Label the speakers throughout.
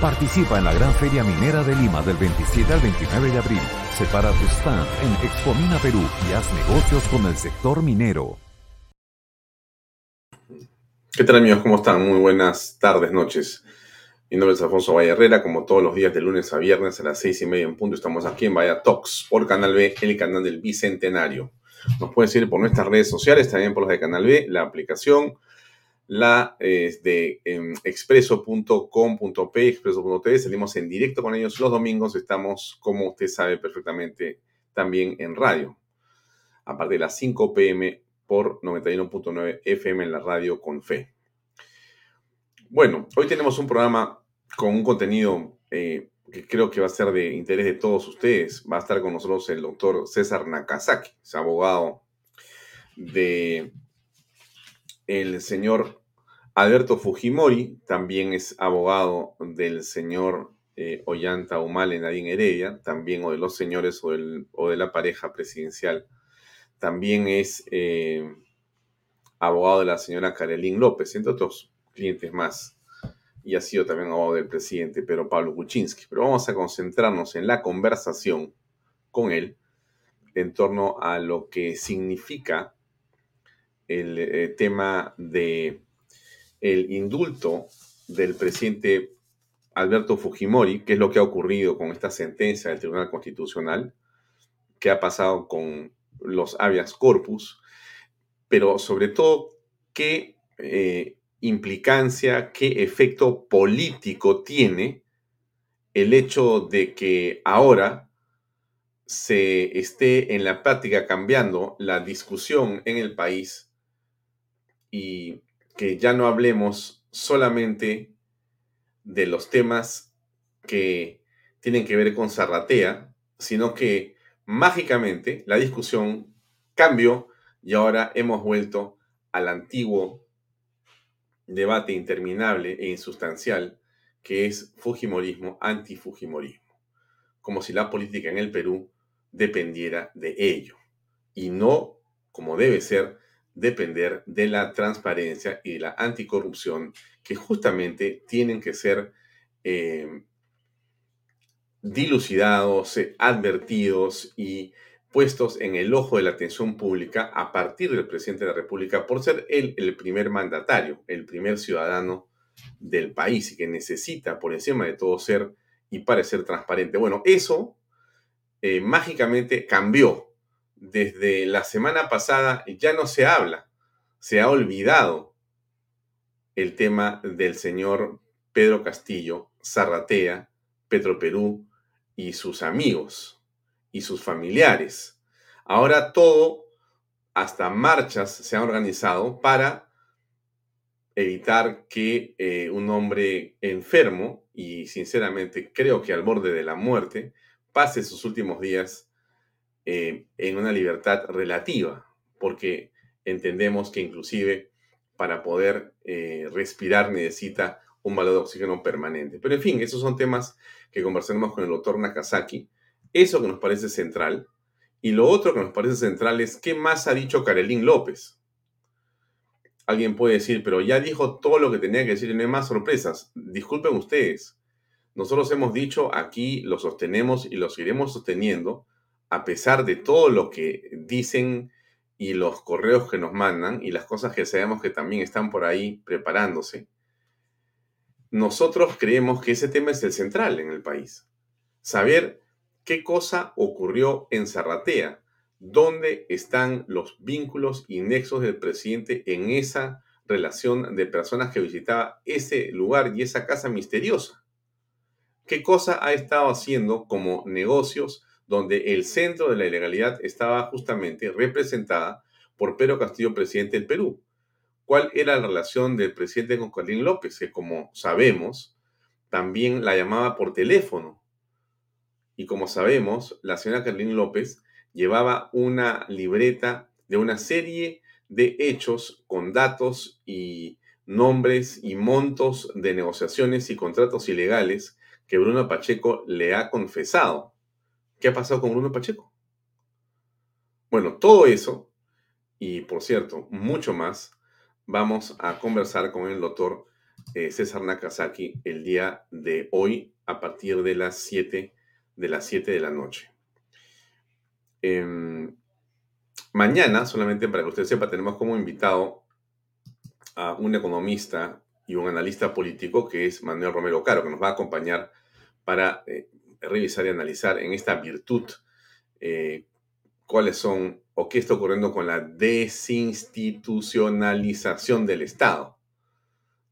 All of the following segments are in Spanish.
Speaker 1: Participa en la Gran Feria Minera de Lima del 27 al 29 de abril. Separa tu stand en Expomina Perú y haz negocios con el sector minero.
Speaker 2: ¿Qué tal amigos? ¿Cómo están? Muy buenas tardes, noches. Mi nombre es Alfonso Valle como todos los días de lunes a viernes a las seis y media en punto. Estamos aquí en Vaya Talks por Canal B, el canal del Bicentenario. Nos pueden seguir por nuestras redes sociales, también por las de Canal B, la aplicación, la es de em, expreso.com.p, expreso.tv. Salimos en directo con ellos los domingos. Estamos, como usted sabe perfectamente, también en radio. A partir de las 5 pm por 91.9 FM en la radio con fe. Bueno, hoy tenemos un programa con un contenido eh, que creo que va a ser de interés de todos ustedes. Va a estar con nosotros el doctor César Nakazaki, es abogado de el señor Alberto Fujimori, también es abogado del señor eh, Ollanta Humala Nadine Heredia, también o de los señores o, de la pareja presidencial. También es eh, abogado de la señora Karelín López, entre otros clientes más y ha sido también abogado del presidente Pedro Pablo Kuczynski. Pero vamos a concentrarnos en la conversación con él en torno a lo que significa el eh, tema de el indulto del presidente Alberto Fujimori, qué es lo que ha ocurrido con esta sentencia del Tribunal Constitucional, qué ha pasado con los habeas corpus, pero sobre todo qué eh, implicancia, qué efecto político tiene el hecho de que ahora se esté en la práctica cambiando la discusión en el país y que ya no hablemos solamente de los temas que tienen que ver con Zarratea, sino que mágicamente la discusión cambió y ahora hemos vuelto al antiguo debate interminable e insustancial que es Fujimorismo, anti-Fujimorismo, como si la política en el Perú dependiera de ello, y no, como debe ser, depender de la transparencia y de la anticorrupción, que justamente tienen que ser eh, dilucidados, eh, advertidos y puestos en el ojo de la atención pública a partir del presidente de la República por ser él el primer mandatario, el primer ciudadano del país y que necesita por encima de todo ser y parecer transparente. Bueno, eso eh, mágicamente cambió. Desde la semana pasada ya no se habla, se ha olvidado el tema del señor Pedro Castillo, Zarratea, Petroperú y sus amigos y sus familiares. Ahora todo, hasta marchas se han organizado para evitar que eh, un hombre enfermo, y sinceramente creo que al borde de la muerte, pase sus últimos días eh, en una libertad relativa, porque entendemos que inclusive para poder eh, respirar necesita un valor de oxígeno permanente. Pero en fin, esos son temas que conversaremos con el doctor Nakazaki Eso que nos parece central. Y lo otro que nos parece central es qué más ha dicho Carolín López. Alguien puede decir, pero ya dijo todo lo que tenía que decir y no hay más sorpresas. Disculpen ustedes. Nosotros hemos dicho aquí, lo sostenemos y lo seguiremos sosteniendo, a pesar de todo lo que dicen y los correos que nos mandan y las cosas que sabemos que también están por ahí preparándose. Nosotros creemos que ese tema es el central en el país. Saber qué cosa ocurrió en Zarratea, dónde están los vínculos y nexos del presidente en esa relación de personas que visitaba ese lugar y esa casa misteriosa. ¿Qué cosa ha estado haciendo como negocios donde el centro de la ilegalidad estaba justamente representada por Pedro Castillo, presidente del Perú? ¿Cuál era la relación del presidente con Carlín López? Que como sabemos, también la llamaba por teléfono. Y como sabemos, la señora Carlín López llevaba una libreta de una serie de hechos con datos y nombres y montos de negociaciones y contratos ilegales que Bruno Pacheco le ha confesado. ¿Qué ha pasado con Bruno Pacheco? Bueno, todo eso, y por cierto, mucho más, vamos a conversar con el doctor eh, César Nakazaki el día de hoy a partir de las 7 de las 7 de la noche. Em, mañana, solamente para que usted sepa, tenemos como invitado a un economista y un analista político que es Manuel Romero Caro, que nos va a acompañar para eh, revisar y analizar en esta virtud eh, cuáles son o qué está ocurriendo con la desinstitucionalización del Estado.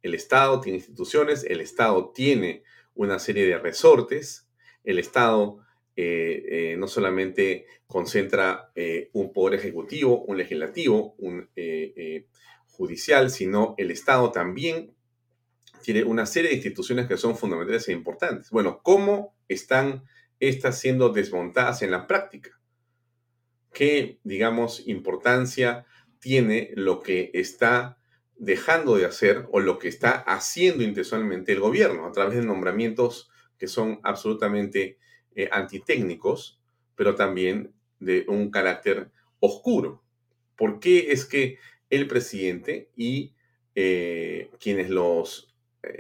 Speaker 2: El Estado tiene instituciones, el Estado tiene una serie de resortes, el Estado eh, eh, no solamente concentra un poder ejecutivo, un legislativo, un judicial, sino el Estado también tiene una serie de instituciones que son fundamentales e importantes. Bueno, ¿cómo están estas siendo desmontadas en la práctica? ¿Qué, digamos, importancia tiene lo que está dejando de hacer o lo que está haciendo intencionalmente el gobierno a través de nombramientos que son absolutamente eh, antitécnicos, pero también de un carácter oscuro. ¿Por qué es que el presidente y eh, quienes los,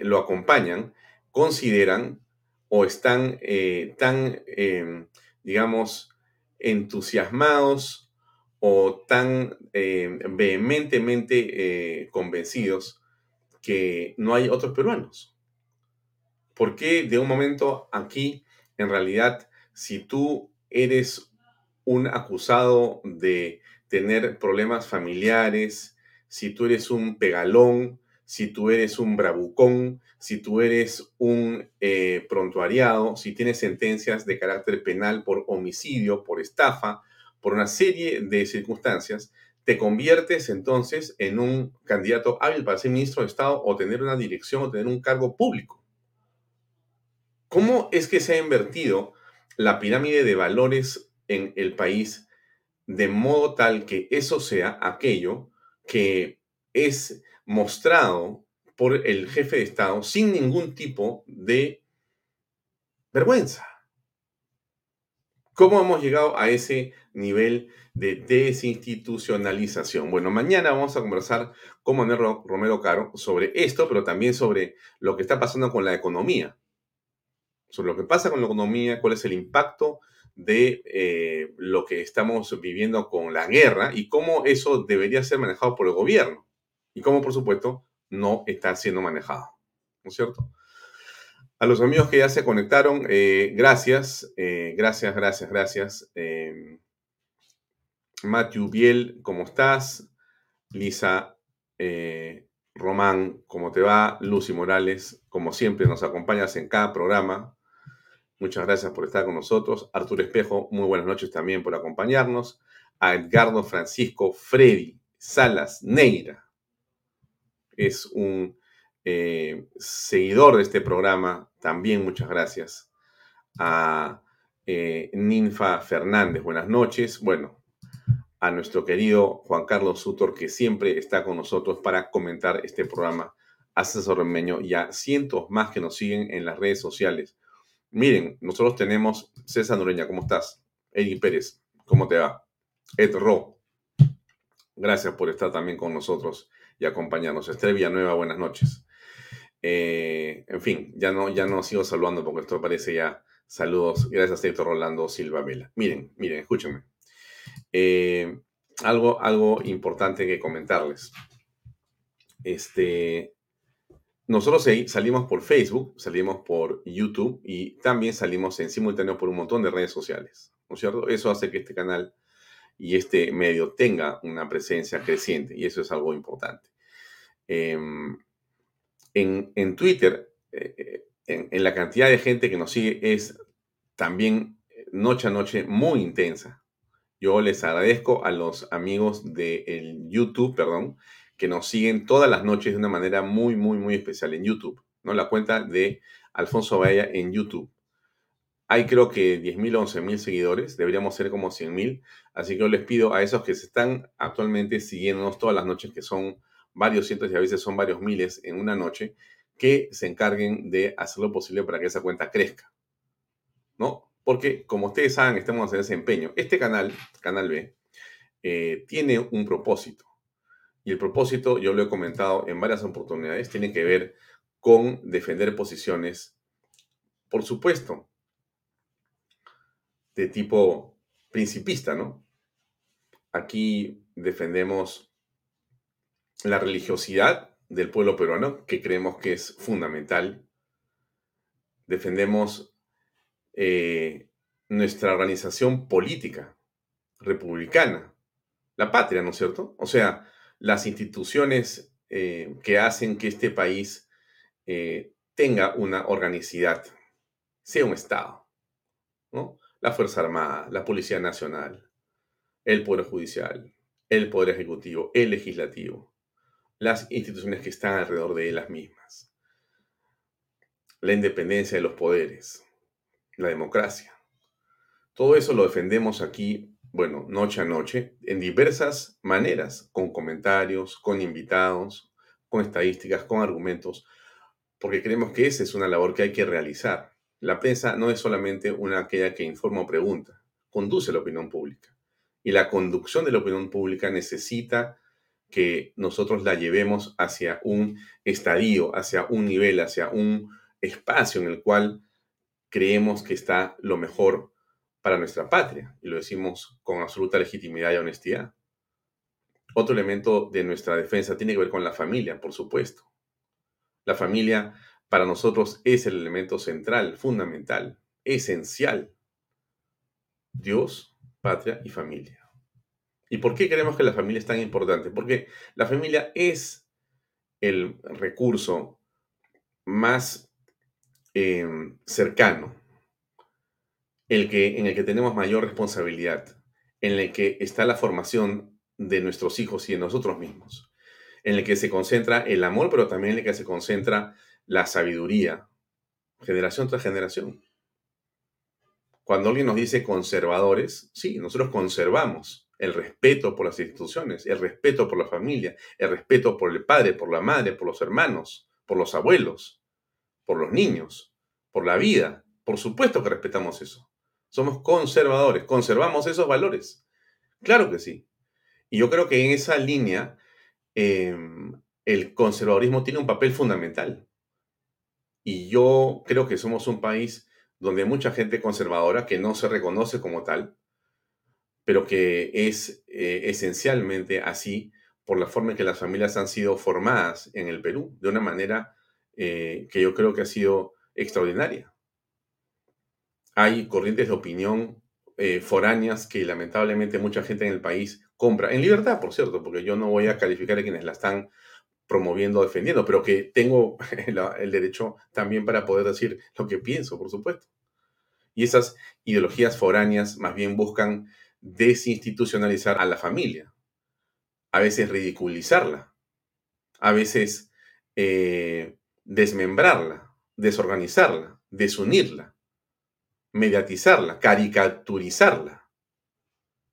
Speaker 2: lo acompañan consideran o están tan, em, digamos, entusiasmados o tan em, vehementemente convencidos que no hay otros peruanos? ¿Por qué de un momento aquí en realidad, si tú eres un acusado de tener problemas familiares, si tú eres un pegalón, si tú eres un bravucón, si tú eres un eh, prontuariado, si tienes sentencias de carácter penal por homicidio, por estafa, por una serie de circunstancias, te conviertes entonces en un candidato hábil para ser ministro de Estado o tener una dirección o tener un cargo público. ¿Cómo es que se ha invertido la pirámide de valores en el país de modo tal que eso sea aquello que es mostrado por el jefe de Estado sin ningún tipo de vergüenza? ¿Cómo hemos llegado a ese nivel de desinstitucionalización? Bueno, mañana vamos a conversar con Manuel Romero Caro sobre esto, pero también sobre lo que está pasando con la economía sobre lo que pasa con la economía, cuál es el impacto de eh, lo que estamos viviendo con la guerra y cómo eso debería ser manejado por el gobierno y cómo, por supuesto, no está siendo manejado. ¿No es cierto? A los amigos que ya se conectaron, eh, gracias, eh, gracias, gracias, gracias. Matthew Biel, ¿cómo estás? Lisa Román, ¿cómo te va? Lucy Morales, como siempre, nos acompañas en cada programa. Muchas gracias por estar con nosotros. Arturo Espejo, muy buenas noches también por acompañarnos. A Edgardo Francisco Freddy Salas Neira. Es un eh, seguidor de este programa. También muchas gracias. A eh, Ninfa Fernández, buenas noches. Bueno, a nuestro querido Juan Carlos Sutor, que siempre está con nosotros para comentar este programa. A César Remeño y a cientos más que nos siguen en las redes sociales Miren, nosotros tenemos César Nureña, ¿cómo estás? Eddie Pérez, ¿cómo te va? Ed Ro, gracias por estar también con nosotros y acompañarnos. Esther Villanueva, buenas noches. Eh, en fin, ya no, ya no sigo saludando porque esto parece ya saludos. Gracias, Héctor Rolando Silva Vela. Miren, miren, escúchenme. Eh, algo, algo importante que comentarles. Este, nosotros salimos por Facebook, salimos por YouTube y también salimos en simultáneo por un montón de redes sociales, ¿no es cierto? Eso hace que este canal y este medio tenga una presencia creciente y eso es algo importante. Em, en, Twitter, eh, en, en, la cantidad de gente que nos sigue es también noche a noche muy intensa. Yo les agradezco a los amigos de YouTube, perdón, que nos siguen todas las noches de una manera muy, muy, muy especial en YouTube. ¿no? La cuenta de Alfonso Vaya en YouTube. Hay creo que 10.000 o 11.000 seguidores, deberíamos ser como 100.000. Así que yo les pido a esos que se están actualmente siguiéndonos todas las noches, que son varios cientos y a veces son varios miles en una noche, que se encarguen de hacer lo posible para que esa cuenta crezca. ¿No? Porque, como ustedes saben, estamos en ese empeño. Este canal, Canal B, eh, tiene un propósito. Y el propósito, yo lo he comentado en varias oportunidades, tiene que ver con defender posiciones, por supuesto, de tipo principista, ¿no? Aquí defendemos la religiosidad del pueblo peruano, que creemos que es fundamental. Defendemos eh, nuestra organización política republicana, la patria, ¿no es cierto? O sea, las instituciones eh, que hacen que este país eh, tenga una organicidad, sea un Estado, ¿no? La Fuerza Armada, la Policía Nacional, el Poder Judicial, el Poder Ejecutivo, el Legislativo, las instituciones que están alrededor de las mismas, la independencia de los poderes, la democracia. Todo eso lo defendemos aquí, bueno, noche a noche, en diversas maneras, con comentarios, con invitados, con estadísticas, con argumentos, porque creemos que esa es una labor que hay que realizar. La prensa no es solamente una aquella que informa o pregunta, conduce la opinión pública. Y la conducción de la opinión pública necesita que nosotros la llevemos hacia un estadio, hacia un nivel, hacia un espacio en el cual creemos que está lo mejor para nuestra patria, y lo decimos con absoluta legitimidad y honestidad. Otro elemento de nuestra defensa tiene que ver con la familia, por supuesto. La familia para nosotros es el elemento central, fundamental, esencial. Dios, patria y familia. ¿Y por qué creemos que la familia es tan importante? Porque la familia es el recurso más Em, cercano, el que, en el que tenemos mayor responsabilidad, en el que está la formación de nuestros hijos y de nosotros mismos, en el que se concentra el amor, pero también en el que se concentra la sabiduría, generación tras generación. Cuando alguien nos dice conservadores, sí, nosotros conservamos el respeto por las instituciones, el respeto por la familia, el respeto por el padre, por la madre, por los hermanos, por los abuelos por los niños, por la vida. Por supuesto que respetamos eso. Somos conservadores, conservamos esos valores. Claro que sí. Y yo creo que en esa línea em, el conservadurismo tiene un papel fundamental. Y yo creo que somos un país donde hay mucha gente conservadora que no se reconoce como tal, pero que es eh, esencialmente así por la forma en que las familias han sido formadas en el Perú, de una manera eh, que yo creo que ha sido extraordinaria. Hay corrientes de opinión eh, foráneas que lamentablemente mucha gente en el país compra, en libertad, por cierto, porque yo no voy a calificar a quienes la están promoviendo, defendiendo, pero que tengo el derecho también para poder decir lo que pienso, por supuesto. Y esas ideologías foráneas más bien buscan desinstitucionalizar a la familia, a veces ridiculizarla, a veces eh, desmembrarla, desorganizarla, desunirla, mediatizarla, caricaturizarla.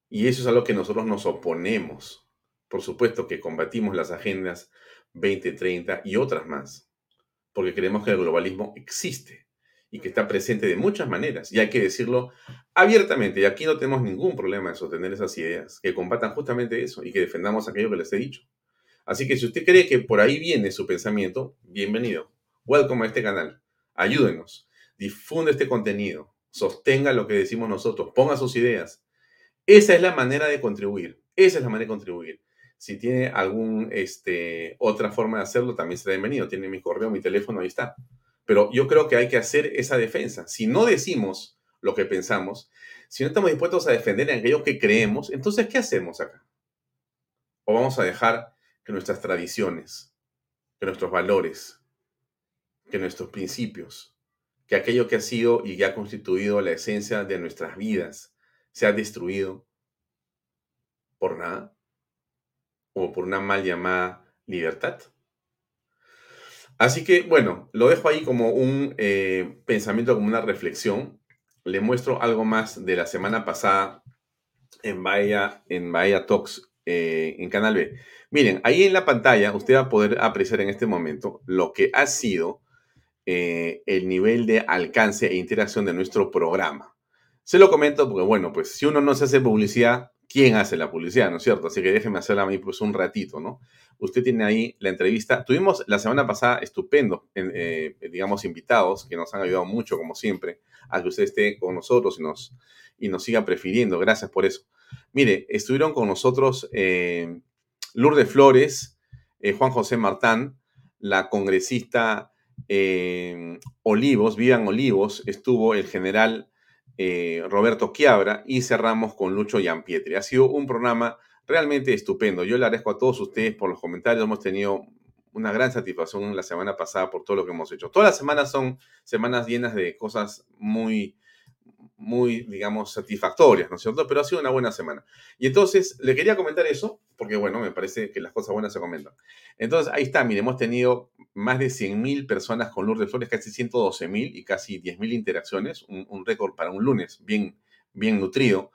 Speaker 2: Y eso es a lo que nosotros nos oponemos. Por supuesto que combatimos las agendas 2030 y otras más, porque creemos que el globalismo existe y que está presente de muchas maneras. Y hay que decirlo abiertamente. Y aquí no tenemos ningún problema en sostener esas ideas, que combatan justamente eso y que defendamos aquello que les he dicho. Así que si usted cree que por ahí viene su pensamiento, bienvenido. Welcome a este canal. Ayúdenos. Difunde este contenido. Sostenga lo que decimos nosotros. Ponga sus ideas. Esa es la manera de contribuir. Esa es la manera de contribuir. Si tiene alguna este, otra forma de hacerlo, también será bienvenido. Tiene mi correo, mi teléfono, ahí está. Pero yo creo que hay que hacer esa defensa. Si no decimos lo que pensamos, si no estamos dispuestos a defender en aquello que creemos, entonces, ¿qué hacemos acá? ¿O vamos a dejar que nuestras tradiciones, que nuestros valores, que nuestros principios, que aquello que ha sido y que ha constituido la esencia de nuestras vidas sea destruido por nada? ¿O por una mal llamada libertad? Así que, bueno, lo dejo ahí como un eh, pensamiento, como una reflexión. Le muestro algo más de la semana pasada en Bahía, en Bahía Talks, eh, en Canal B. Miren, ahí en la pantalla usted va a poder apreciar en este momento lo que ha sido eh, el nivel de alcance e interacción de nuestro programa. Se lo comento porque, bueno, pues si uno no se hace publicidad, quién hace la publicidad, ¿no es cierto? Así que déjeme hacerla a mí pues un ratito, ¿no? Usted tiene ahí la entrevista. Tuvimos la semana pasada estupendo, eh, digamos, invitados que nos han ayudado mucho, como siempre, a que usted esté con nosotros y nos, y nos siga prefiriendo. Gracias por eso. Mire, estuvieron con nosotros eh, Lourdes Flores, eh, Juan José Martán, la congresista Olivos, Vivian Olivos, estuvo el general eh, Roberto Quiabra y cerramos con Lucho Yampietri. Ha sido un programa realmente estupendo. Yo le agradezco a todos ustedes por los comentarios. Hemos tenido una gran satisfacción la semana pasada por todo lo que hemos hecho. Todas las semanas son semanas llenas de cosas muy, muy, digamos, satisfactorias, ¿no es cierto? Pero ha sido una buena semana. Y entonces le quería comentar eso, porque bueno, me parece que las cosas buenas se comentan. Entonces ahí está, mire, hemos tenido más de 100.000 personas con Lourdes Flores, casi 112.000 y casi 10.000 interacciones, un, récord para un lunes bien, bien nutrido.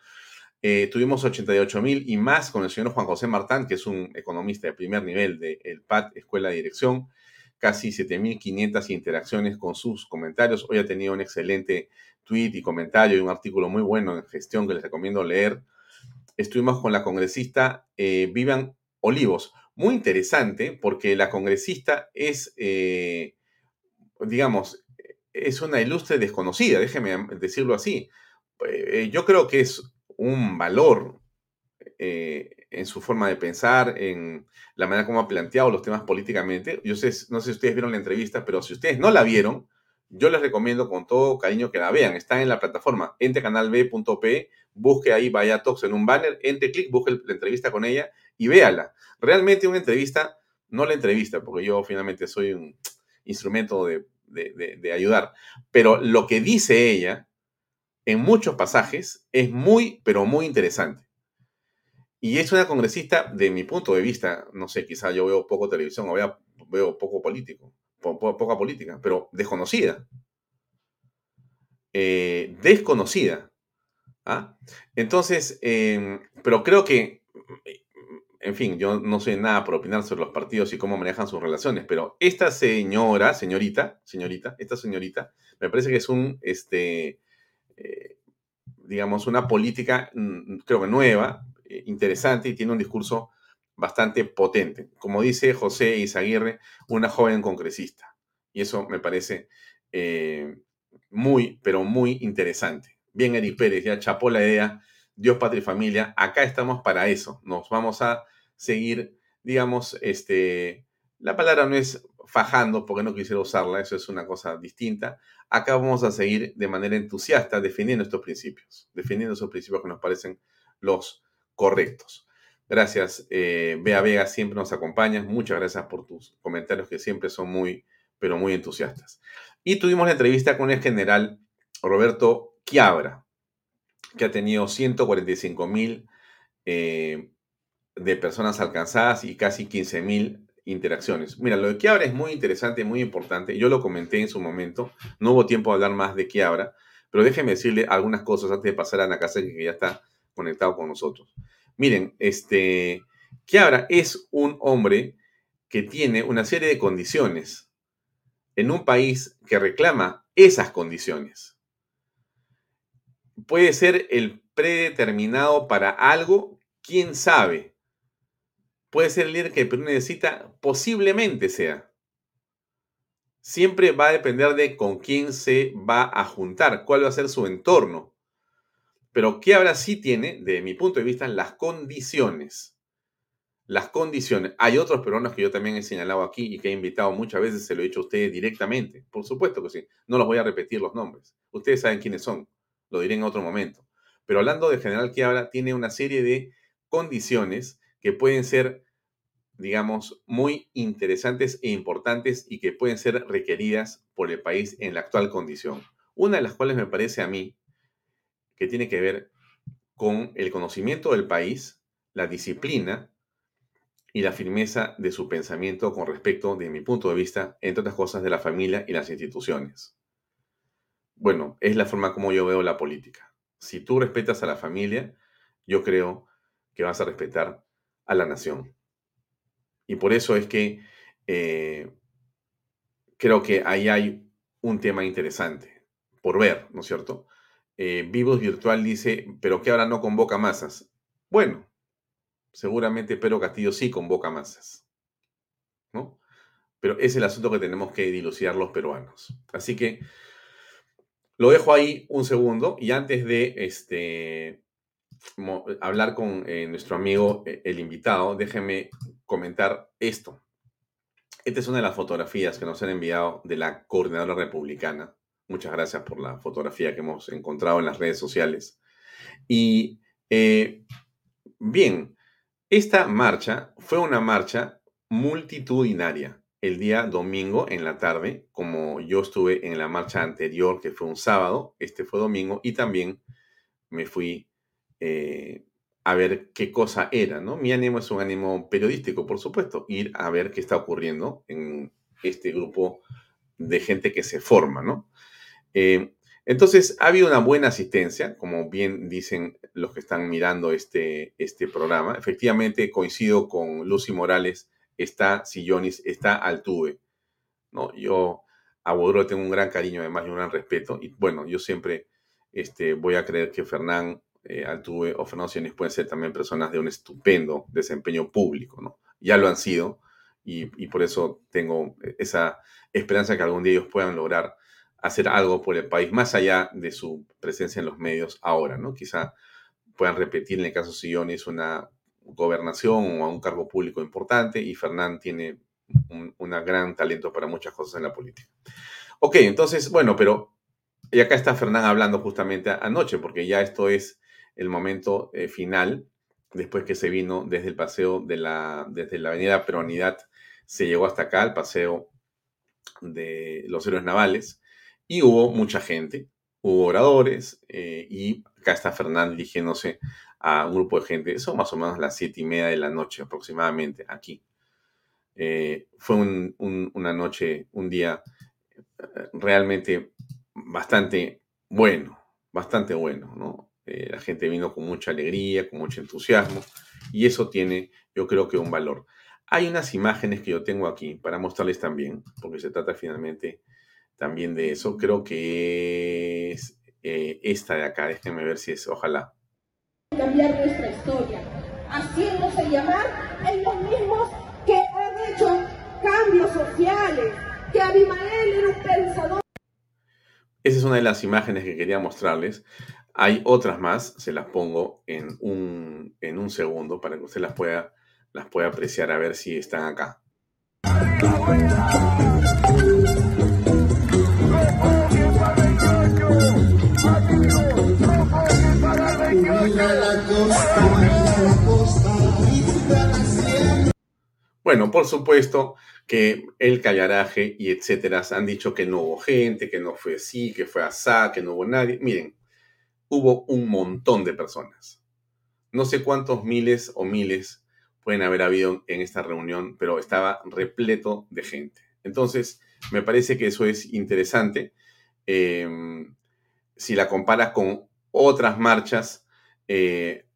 Speaker 2: Eh, tuvimos 88.000 y más con el señor Juan José Martán, que es un economista de primer nivel del PAT, Escuela de Dirección casi 7.500 interacciones con sus comentarios. Hoy ha tenido un excelente tweet y comentario y un artículo muy bueno en gestión que les recomiendo leer. Estuvimos con la congresista eh, Vivian Olivos. Muy interesante porque la congresista es, eh, digamos, es una ilustre desconocida, déjeme decirlo así. Eh, yo creo que es un valor en su forma de pensar, en la manera como ha planteado los temas políticamente. Yo no sé si ustedes vieron la entrevista, pero si ustedes no la vieron, yo les recomiendo con todo cariño que la vean. Está en la plataforma entrecanalb.p, busque ahí Vaya Talks en un banner, entre clic, busque la entrevista con ella y véala. Realmente una entrevista, no la entrevista, porque yo finalmente soy un instrumento de ayudar, pero lo que dice ella en muchos pasajes es muy, pero muy interesante. Y es una congresista, de mi punto de vista, no sé, quizá yo veo poco televisión o veo, poco político, poca política, pero desconocida. Eh, desconocida. ¿ah? Entonces, em, pero creo que, en fin, yo no soy nada por opinar sobre los partidos y cómo manejan sus relaciones, pero esta señora, señorita, señorita, esta señorita, me parece que es un, este, eh, digamos, una política, mm, creo que nueva, eh, interesante y tiene un discurso bastante potente. Como dice José Izaguirre, una joven congresista. Y eso me parece eh, muy, pero muy interesante. Bien, Eric Pérez, ya chapó la idea. Dios, patria y familia. Acá estamos para eso. Nos vamos a seguir, digamos, este, la palabra no es fajando porque no quisiera usarla, eso es una cosa distinta. Acá vamos a seguir de manera entusiasta defendiendo estos principios, defendiendo esos principios que nos parecen los correctos. Gracias, eh, Bea Vega, siempre nos acompañas. Muchas gracias por tus comentarios que siempre son muy, pero muy entusiastas. Y tuvimos la entrevista con el general Roberto Quiabra, que ha tenido 145 mil eh, de personas alcanzadas y casi 15 mil interacciones. Mira, lo de Quiabra es muy interesante, muy importante. Yo lo comenté en su momento. No hubo tiempo de hablar más de Quiabra, pero déjeme decirle algunas cosas antes de pasar a Ana Casa, que ya está conectado con nosotros. Miren, este, Kiara es un hombre que tiene una serie de condiciones en un país que reclama esas condiciones. Puede ser el predeterminado para algo, quién sabe. Puede ser el líder que necesita, posiblemente sea. Siempre va a depender de con quién se va a juntar, cuál va a ser su entorno. Pero ¿qué sí tiene, desde mi punto de vista, las condiciones? Las condiciones. Hay otros peruanos que yo también he señalado aquí y que he invitado muchas veces, se lo he dicho a ustedes directamente. Por supuesto que sí. No los voy a repetir los nombres. Ustedes saben quiénes son. Lo diré en otro momento. Pero hablando de General Quiabra, tiene una serie de condiciones que pueden ser, digamos, muy interesantes e importantes y que pueden ser requeridas por el país en la actual condición. Una de las cuales me parece a mí que tiene que ver con el conocimiento del país, la disciplina y la firmeza de su pensamiento con respecto, de mi punto de vista, entre otras cosas, de la familia y las instituciones. Bueno, es la forma como yo veo la política. Si tú respetas a la familia, yo creo que vas a respetar a la nación. Y por eso es que eh, creo que ahí hay un tema interesante por ver, ¿no es cierto? Eh, Vivos Virtual dice, pero que ahora no convoca masas. Bueno, seguramente Pedro Castillo sí convoca masas. ¿no? Pero es el asunto que tenemos que dilucidar los peruanos. Así que lo dejo ahí un segundo y antes de este, hablar con eh, nuestro amigo, eh, el invitado, déjenme comentar esto. Esta es una de las fotografías que nos han enviado de la coordinadora republicana Muchas gracias por la fotografía que hemos encontrado en las redes sociales. Y eh, bien, esta marcha fue una marcha multitudinaria. El día domingo en la tarde, como yo estuve en la marcha anterior, que fue un sábado, este fue domingo, y también me fui eh, a ver qué cosa era, ¿no? Mi ánimo es un ánimo periodístico, por supuesto, ir a ver qué está ocurriendo en este grupo de gente que se forma, ¿no? Eh, entonces, ha habido una buena asistencia, como bien dicen los que están mirando este, este programa. Efectivamente, coincido con Lucy Morales, está Sillonis, está Altuve. ¿no? Yo a Bodro tengo un gran cariño, además, y un gran respeto. Y bueno, yo siempre este, voy a creer que Fernán eh, Altuve o Fernando Sillonis pueden ser también personas de un estupendo desempeño público. ¿no? Ya lo han sido y, y por eso tengo esa esperanza que algún día ellos puedan lograr hacer algo por el país, más allá de su presencia en los medios ahora, ¿no? Quizá puedan repetir en el caso de Sillones una gobernación o un cargo público importante y Fernán tiene un gran talento para muchas cosas en la política. Ok, entonces, bueno, pero y acá está Fernán hablando justamente anoche, porque ya esto es el momento eh, final, después que se vino desde el paseo de la, desde la avenida Peronidad, se llegó hasta acá, el paseo de los héroes navales, y hubo mucha gente, hubo oradores, eh, y acá está Fernán dirigiéndose a un grupo de gente, son más o menos las siete y media de la noche aproximadamente aquí. Eh, fue una noche, un día eh, realmente bastante bueno, bastante bueno, ¿no? la gente vino con mucha alegría, con mucho entusiasmo, y eso tiene, yo creo que un valor. Hay unas imágenes que yo tengo aquí para mostrarles también, porque se trata finalmente también de eso. Creo que es eh, esta de acá. Déjenme ver si es, ojalá.
Speaker 3: Cambiar nuestra historia, haciéndose llamar en los mismos que han hecho cambios sociales, que Abimael era un pensador.
Speaker 2: Esa es una de las imágenes que quería mostrarles. Hay otras más, se las pongo en un, en un segundo para que usted las pueda, las pueda apreciar a ver si están acá. Bueno, por supuesto que el callaraje y etcétera han dicho que no hubo gente, que no fue así, que fue asá, que no hubo nadie. Miren, hubo un montón de personas. No sé cuántos miles o miles pueden haber habido en esta reunión, pero estaba repleto de gente. Entonces, me parece que eso es interesante. Em, si la comparas con otras marchas, eh,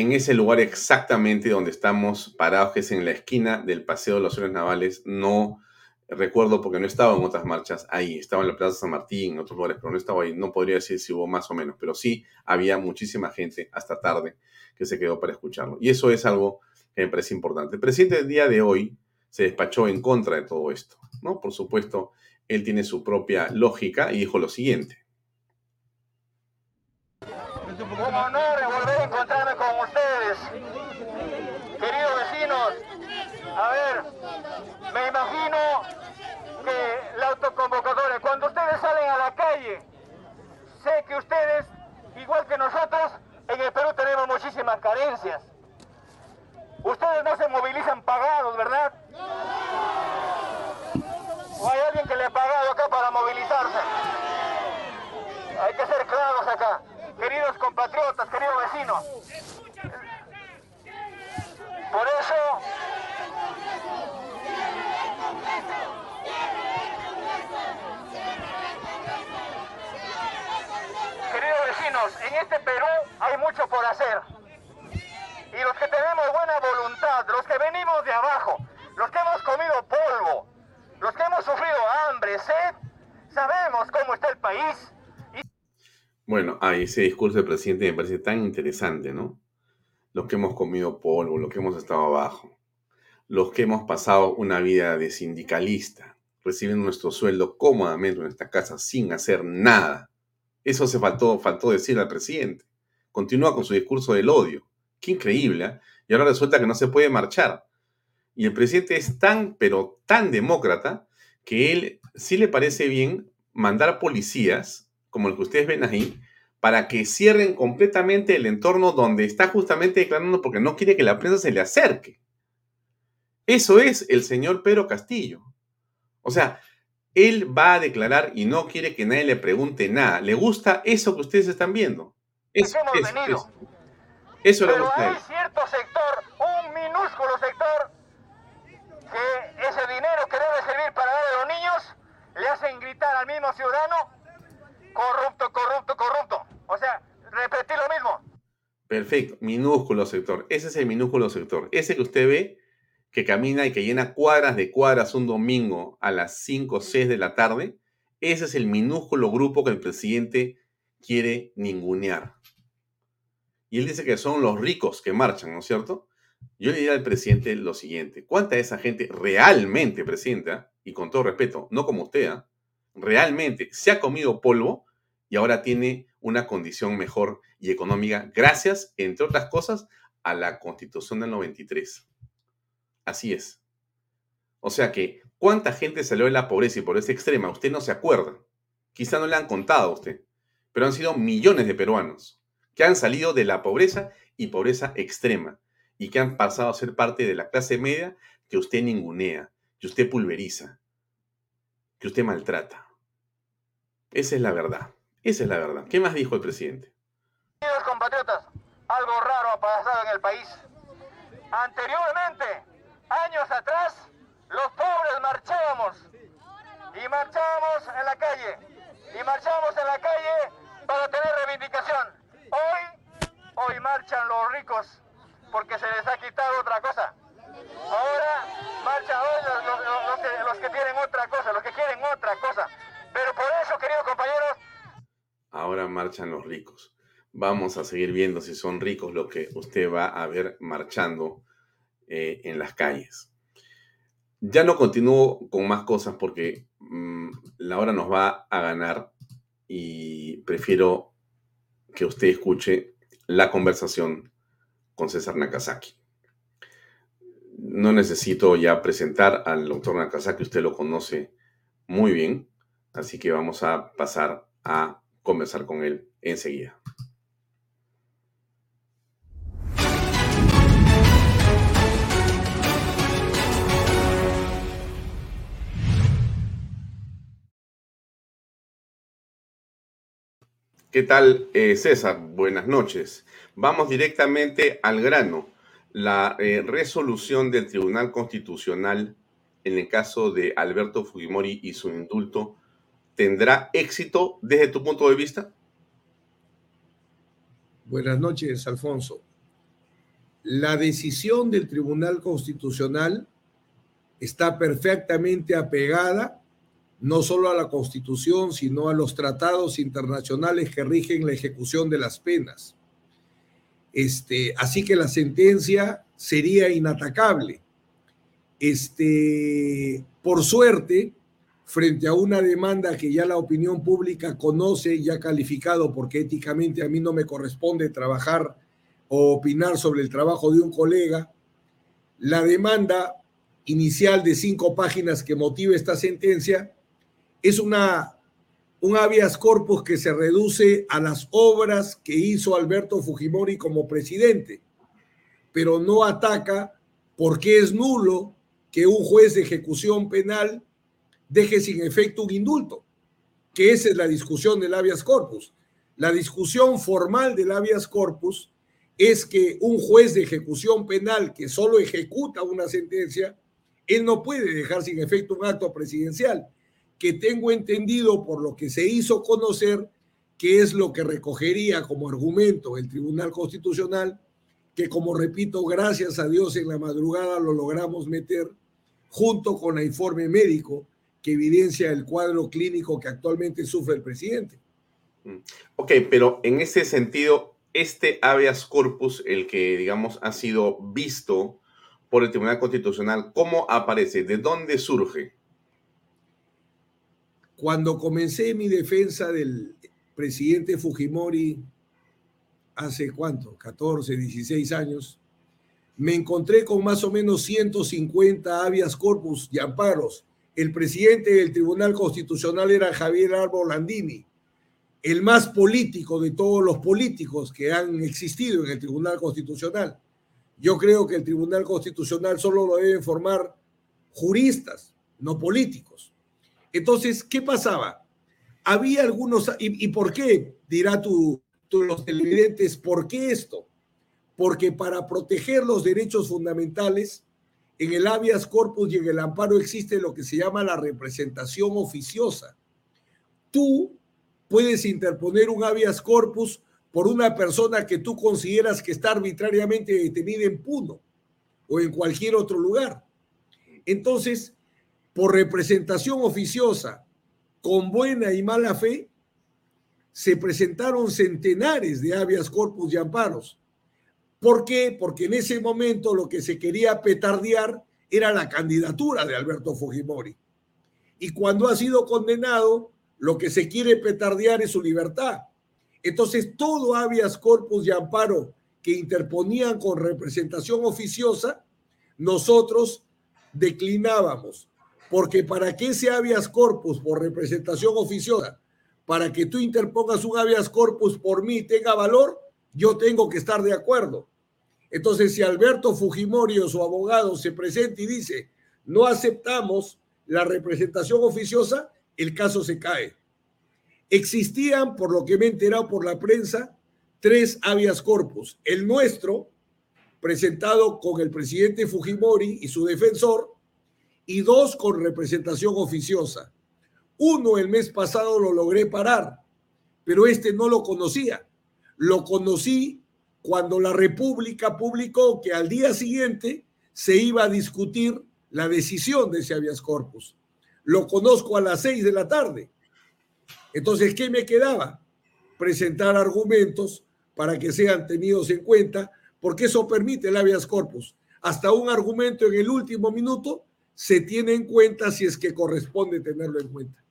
Speaker 2: en ese lugar exactamente donde estamos parados, que es en la esquina del Paseo de los Héroes Navales, no Recuerdo porque no estaba en otras marchas ahí, estaba en la Plaza San Martín, en otros lugares, pero no estaba ahí. No podría decir si hubo más o menos, pero sí había muchísima gente hasta tarde que se quedó para escucharlo. Y eso es algo que me parece importante. El presidente del día de hoy se despachó en contra de todo esto, ¿no? Por supuesto, él tiene su propia lógica y dijo lo siguiente.
Speaker 4: Un honor volver a encontrarme con queridos vecinos. A ver, me imagino que la autoconvocatoria, cuando ustedes salen a la calle, sé que ustedes, igual que nosotros, en el Perú tenemos muchísimas carencias. Ustedes no se movilizan pagados, ¿verdad? ¿O hay alguien que le ha pagado acá para movilizarse? Hay que ser claros acá. Queridos compatriotas, queridos vecinos. Por eso... Queridos vecinos, en este Perú hay mucho por hacer. Y los que tenemos buena voluntad, los que venimos de abajo, los que hemos comido polvo, los que hemos sufrido hambre, sed, sabemos cómo está el país.
Speaker 2: Bueno, ahí ese discurso del presidente me parece tan interesante, ¿no? Los que hemos comido polvo, los que hemos estado abajo, los que hemos pasado una vida de sindicalista, recibiendo nuestro sueldo cómodamente en esta casa sin hacer nada. Eso se faltó, faltó decir al presidente. Continúa con su discurso del odio. Qué increíble. ¿eh? Y ahora resulta que no se puede marchar. Y el presidente es tan, pero tan demócrata, que él sí le parece bien mandar policías, como el que ustedes ven ahí, para que cierren completamente el entorno donde está justamente declarando porque no quiere que la prensa se le acerque. Eso es el señor Pedro Castillo. O sea, él va a declarar y no quiere que nadie le pregunte nada. Le gusta eso que ustedes están viendo. Eso, eso, eso. Eso le gusta a él.
Speaker 4: cierto sector, un minúsculo sector, que ese dinero que debe servir para dar a los niños, le hacen gritar al mismo ciudadano, corrupto, corrupto, corrupto. O sea, repetir lo mismo.
Speaker 2: Perfecto, minúsculo sector. Ese es el minúsculo sector. Ese que usted ve que camina y que llena cuadras de cuadras un domingo a las 5 o 6 de la tarde, ese es el minúsculo grupo que el presidente quiere ningunear. Y él dice que son los ricos que marchan, ¿no es cierto? Yo le diría al presidente lo siguiente, ¿cuánta de esa gente realmente, presidente, ah? y con todo respeto, no como usted, ah, realmente se ha comido polvo y ahora tiene una condición mejor y económica gracias, entre otras cosas, a la constitución del 93? Así es. O sea que, ¿cuánta gente salió de la pobreza y pobreza extrema? Usted no se acuerda. Quizá no le han contado a usted, pero han sido millones de peruanos que han salido de la pobreza y pobreza extrema y que han pasado a ser parte de la clase media que usted ningunea, que usted pulveriza, que usted maltrata. Esa es la verdad. Esa es la verdad. ¿Qué más dijo el presidente?
Speaker 4: Queridos compatriotas, algo raro ha pasado en el país. Anteriormente, años atrás, los pobres marchábamos. Y marchábamos en la calle. Y marchábamos en la calle para tener reivindicación. Hoy, hoy marchan los ricos porque se les ha quitado otra cosa. Ahora marchan hoy los, los- los- que, los que tienen otra cosa, los que quieren otra cosa. Pero por eso, queridos compañeros,
Speaker 2: Ahora marchan los ricos. Vamos a seguir viendo si son ricos lo que usted va a ver marchando eh, en las calles. Ya no continúo con más cosas porque mm, la hora nos va a ganar y prefiero que usted escuche la conversación con César Nakazaki. No necesito ya presentar al doctor Nakazaki, usted lo conoce muy bien, así que vamos a pasar a conversar con él enseguida. ¿Qué tal, eh, César? Buenas noches. Vamos directamente al grano. La eh, resolución del Tribunal Constitucional en el caso de Alberto Fujimori y su indulto tendrá éxito desde tu punto de vista?
Speaker 5: Buenas noches, Alfonso. La decisión del Tribunal Constitucional está perfectamente apegada no solo a la Constitución, sino a los tratados internacionales que rigen la ejecución de las penas. Este, así que la sentencia sería inatacable. Este, por suerte, frente a una demanda que ya la opinión pública conoce y ha calificado, porque éticamente a mí no me corresponde trabajar o opinar sobre el trabajo de un colega, la demanda inicial de cinco páginas que motiva esta sentencia es una, un habeas corpus que se reduce a las obras que hizo Alberto Fujimori como presidente, pero no ataca porque es nulo que un juez de ejecución penal deje sin efecto un indulto, que esa es la discusión del habeas corpus. La discusión formal del habeas corpus es que un juez de ejecución penal que solo ejecuta una sentencia, él no puede dejar sin efecto un acto presidencial, que tengo entendido por lo que se hizo conocer que es lo que recogería como argumento el Tribunal Constitucional, que como repito, gracias a Dios en la madrugada lo logramos meter junto con el informe médico que evidencia el cuadro clínico que actualmente sufre el presidente.
Speaker 2: Mm. Ok, pero en ese sentido, este habeas corpus, el que digamos ha sido visto por el Tribunal Constitucional, ¿cómo aparece? ¿De dónde surge?
Speaker 5: Cuando comencé mi defensa del presidente Fujimori hace cuánto, 14, 16 años, me encontré con más o menos 150 habeas corpus y amparos. El presidente del Tribunal Constitucional era Javier Árbol Landini, el más político de todos los políticos que han existido en el Tribunal Constitucional. Yo creo que el Tribunal Constitucional solo lo deben formar juristas, no políticos. Entonces, ¿qué pasaba? Había algunos, ¿y, por qué? Dirá tú, tú, los televidentes, ¿por qué esto? Porque para proteger los derechos fundamentales, en el habeas corpus y en el amparo existe lo que se llama la representación oficiosa. Tú puedes interponer un habeas corpus por una persona que tú consideras que está arbitrariamente detenida en Puno o en cualquier otro lugar. Entonces, por representación oficiosa, con buena y mala fe, se presentaron centenares de habeas corpus y amparos. ¿Por qué? Porque en ese momento lo que se quería petardear era la candidatura de Alberto Fujimori. Y cuando ha sido condenado, lo que se quiere petardear es su libertad. Entonces, todo habeas corpus y amparo que interponían con representación oficiosa, nosotros declinábamos porque para que ese habeas corpus por representación oficiosa, para que tú interpongas un habeas corpus por mí tenga valor, yo tengo que estar de acuerdo. Entonces, si Alberto Fujimori o su abogado se presenta y dice, no aceptamos la representación oficiosa, el caso se cae. Existían, por lo que me he enterado por la prensa, tres habeas corpus. El nuestro, presentado con el presidente Fujimori y su defensor, y dos con representación oficiosa. Uno el mes pasado lo logré parar, pero este no lo conocía. Lo conocí cuando la República publicó que al día siguiente se iba a discutir la decisión de ese habeas corpus. Lo conozco a las seis de la tarde. Entonces, ¿qué me quedaba? Presentar argumentos para que sean tenidos en cuenta, porque eso permite el habeas corpus. Hasta un argumento en el último minuto se tiene en cuenta si es que corresponde tenerlo en cuenta.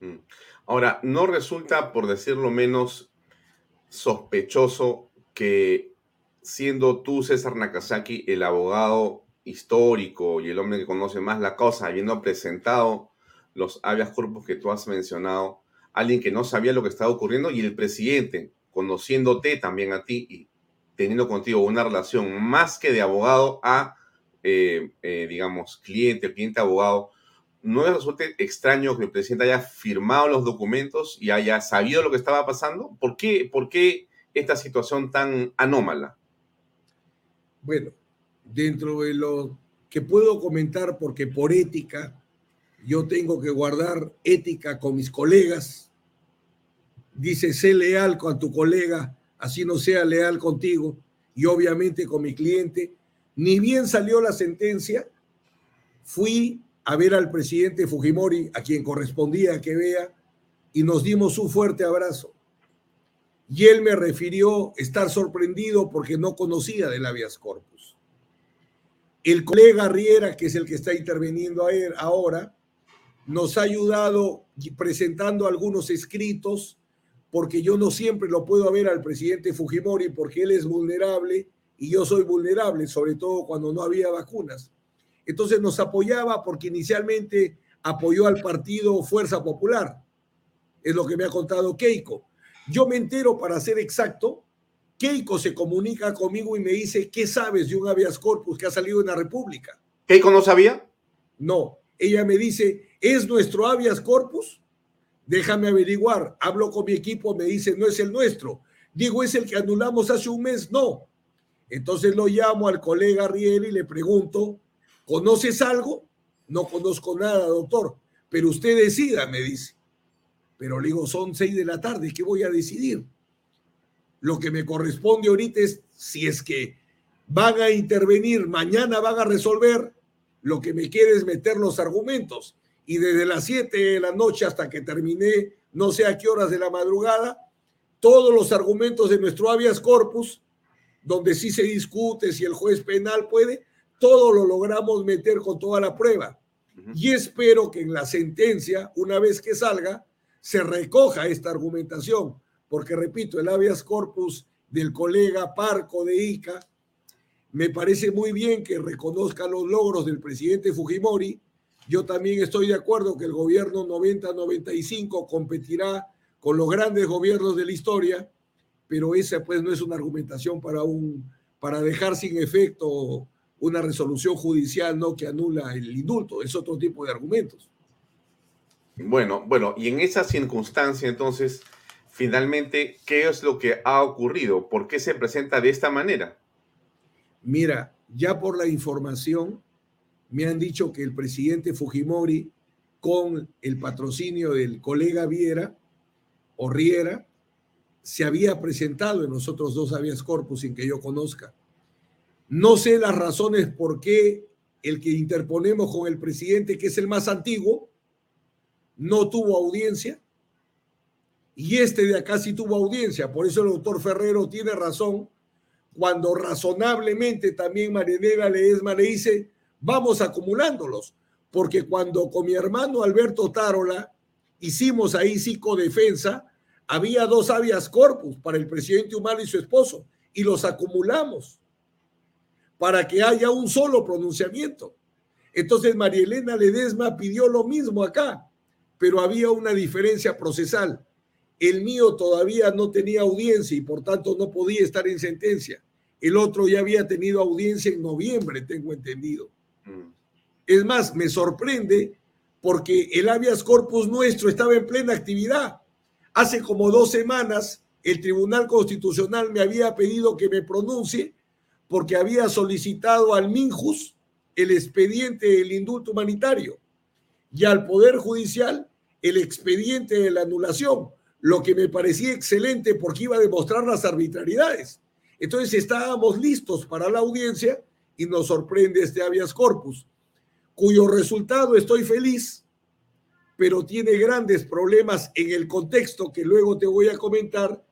Speaker 2: Mm. Ahora, ¿no resulta, por decirlo menos, sospechoso que siendo tú, César Nakazaki, el abogado histórico y el hombre que conoce más la cosa, habiendo presentado los habeas corpus que tú has mencionado, alguien que no sabía lo que estaba ocurriendo y el presidente, conociéndote también a ti y teniendo contigo una relación más que de abogado a eh, eh, digamos, cliente, cliente abogado, ¿no le resulta extraño que el presidente haya firmado los documentos y haya sabido lo que estaba pasando? ¿Por qué, por qué esta situación tan anómala?
Speaker 5: Bueno, dentro de lo que puedo comentar, porque por ética, yo tengo que guardar ética con mis colegas. Dice, sé leal con tu colega, así no sea leal contigo, y obviamente con mi cliente ni bien salió la sentencia, fui a ver al presidente Fujimori, a quien correspondía que vea, y nos dimos un fuerte abrazo. Y él me refirió estar sorprendido porque no conocía del habeas corpus. El colega Riera, que es el que está interviniendo ahora, nos ha ayudado presentando algunos escritos, porque yo no siempre lo puedo ver al presidente Fujimori porque él es vulnerable y yo soy vulnerable, sobre todo cuando no había vacunas. Entonces nos apoyaba porque inicialmente apoyó al partido Fuerza Popular es lo que me ha contado Keiko. Yo me entero, para ser exacto, Keiko se comunica conmigo y me dice, ¿qué sabes de un habeas corpus que ha salido en la República?
Speaker 2: ¿Keiko no sabía?
Speaker 5: No, ella me dice, ¿es nuestro habeas corpus? Déjame averiguar. Hablo con mi equipo, me dice, no es el nuestro. Digo, ¿es el que anulamos hace un mes? No. Entonces lo llamo al colega Riel y le pregunto, ¿conoces algo? No conozco nada, doctor, pero usted decida, me dice. Pero le digo, son seis de la tarde, ¿qué voy a decidir? Lo que me corresponde ahorita es, si es que van a intervenir, mañana van a resolver, lo que me queda es meter los argumentos. Y desde las siete de la noche hasta que terminé, no sé a qué horas de la madrugada, todos los argumentos de nuestro habeas corpus, donde sí se discute si el juez penal puede, todo lo logramos meter con toda la prueba. Y espero que en la sentencia, una vez que salga, se recoja esta argumentación, porque repito, el habeas corpus del colega Parco de Ica, me parece muy bien que reconozca los logros del presidente Fujimori. Yo también estoy de acuerdo que el gobierno 90-95 competirá con los grandes gobiernos de la historia, pero esa pues no es una argumentación para un para dejar sin efecto una resolución judicial no que anula el indulto, es otro tipo de argumentos.
Speaker 2: Bueno, bueno, y en esa circunstancia entonces, finalmente, ¿qué es lo que ha ocurrido? ¿Por qué se presenta de esta manera?
Speaker 5: Mira, ya por la información, me han dicho que el presidente Fujimori, con el patrocinio del colega Viera o Riera, se había presentado en los otros dos habeas corpus sin que yo conozca. No sé las razones por qué el que interponemos con el presidente, que es el más antiguo, no tuvo audiencia y este de acá sí tuvo audiencia. Por eso el doctor Ferrero tiene razón cuando razonablemente también Marianela Ledesma le dice, vamos acumulándolos, porque cuando con mi hermano Alberto Tarola hicimos ahí psicodefensa, había dos habeas corpus para el presidente Humano y su esposo, y los acumulamos para que haya un solo pronunciamiento. Entonces María Elena Ledesma pidió lo mismo acá pero había una diferencia procesal. El mío todavía no tenía audiencia y por tanto no podía estar en sentencia. El otro ya había tenido audiencia en noviembre, tengo entendido. Mm. Es más, me sorprende porque el habeas corpus nuestro estaba en plena actividad. Hace como dos semanas el Tribunal Constitucional me había pedido que me pronuncie porque había solicitado al Minjus el expediente del indulto humanitario y al Poder Judicial el expediente de la anulación, lo que me parecía excelente porque iba a demostrar las arbitrariedades. Entonces estábamos listos para la audiencia y nos sorprende este habeas corpus, cuyo resultado estoy feliz, pero tiene grandes problemas en el contexto que luego te voy a comentar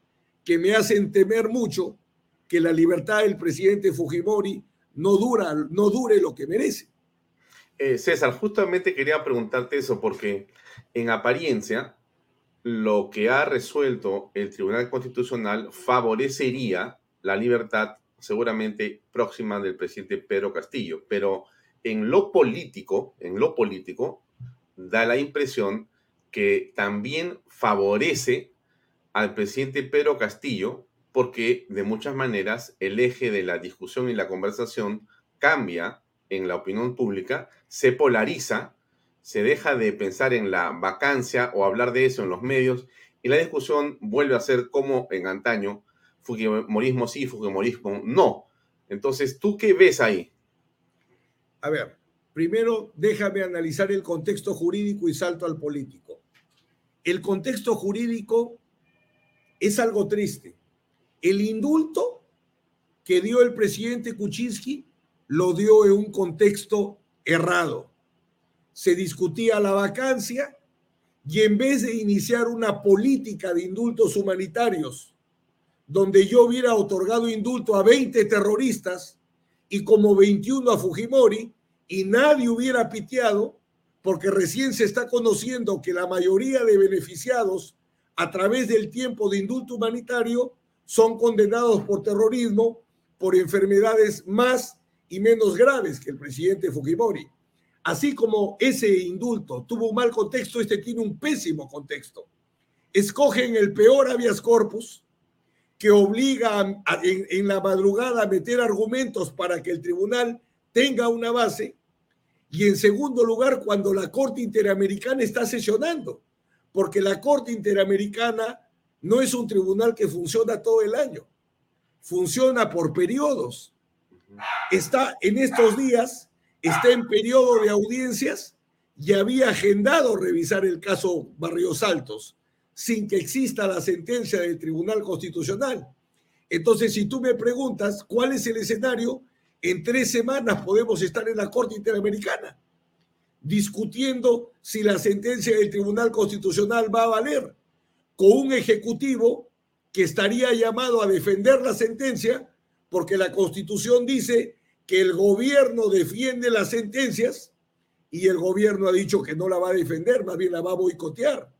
Speaker 5: que me hacen temer mucho que la libertad del presidente Fujimori no, no dure lo que merece.
Speaker 2: Eh, César, justamente quería preguntarte eso porque en apariencia lo que ha resuelto el Tribunal Constitucional favorecería la libertad seguramente próxima del presidente Pedro Castillo, pero en lo político, en lo político, da la impresión que también favorece al presidente Pedro Castillo porque de muchas maneras el eje de la discusión y la conversación cambia en la opinión pública se polariza, se deja de pensar en la vacancia o hablar de eso en los medios y la discusión vuelve a ser como en antaño, Fujimorismo sí, Fujimorismo no. Entonces, ¿tú qué ves ahí?
Speaker 5: A ver, primero déjame analizar el contexto jurídico y salto al político. El contexto jurídico es algo triste. El indulto que dio el presidente Kuczynski lo dio en un contexto errado. se discutía la vacancia y en vez de iniciar una política de indultos humanitarios, donde yo hubiera otorgado indulto a 20 terroristas y como 21 a Fujimori, y nadie hubiera piteado, porque recién se está conociendo que la mayoría de beneficiados a través del tiempo de indulto humanitario son condenados por terrorismo, por enfermedades más y menos graves que el presidente Fujimori. Así como ese indulto tuvo un mal contexto, este tiene un pésimo contexto. Escogen el peor habeas corpus, que obliga en, en la madrugada a meter argumentos para que el tribunal tenga una base. Y en segundo lugar, cuando la Corte Interamericana está sesionando, porque la Corte Interamericana no es un tribunal que funciona todo el año, funciona por periodos. Está en estos días, está en periodo de audiencias y había agendado revisar el caso Barrios Altos sin que exista la sentencia del Tribunal Constitucional. Entonces, si tú me preguntas cuál es el escenario, en tres semanas podemos estar en la Corte Interamericana discutiendo si la sentencia del Tribunal Constitucional va a valer, con un ejecutivo que estaría llamado a defender la sentencia, porque la Constitución dice que el gobierno defiende las sentencias y el gobierno ha dicho que no la va a defender, más bien la va a boicotear.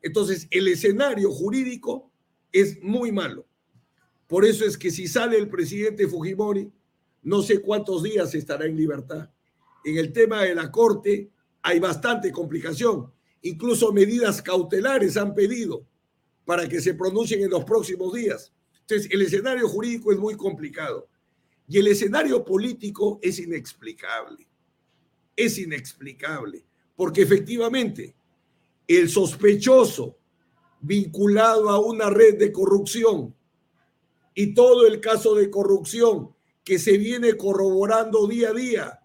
Speaker 5: Entonces, el escenario jurídico es muy malo. Por eso es que si sale el presidente Fujimori, no sé cuántos días estará en libertad. En el tema de la Corte hay bastante complicación. Incluso medidas cautelares han pedido para que se pronuncien en los próximos días. Entonces, el escenario jurídico es muy complicado. Y el escenario político es inexplicable. Es inexplicable. Porque efectivamente, el sospechoso vinculado a una red de corrupción y todo el caso de corrupción que se viene corroborando día a día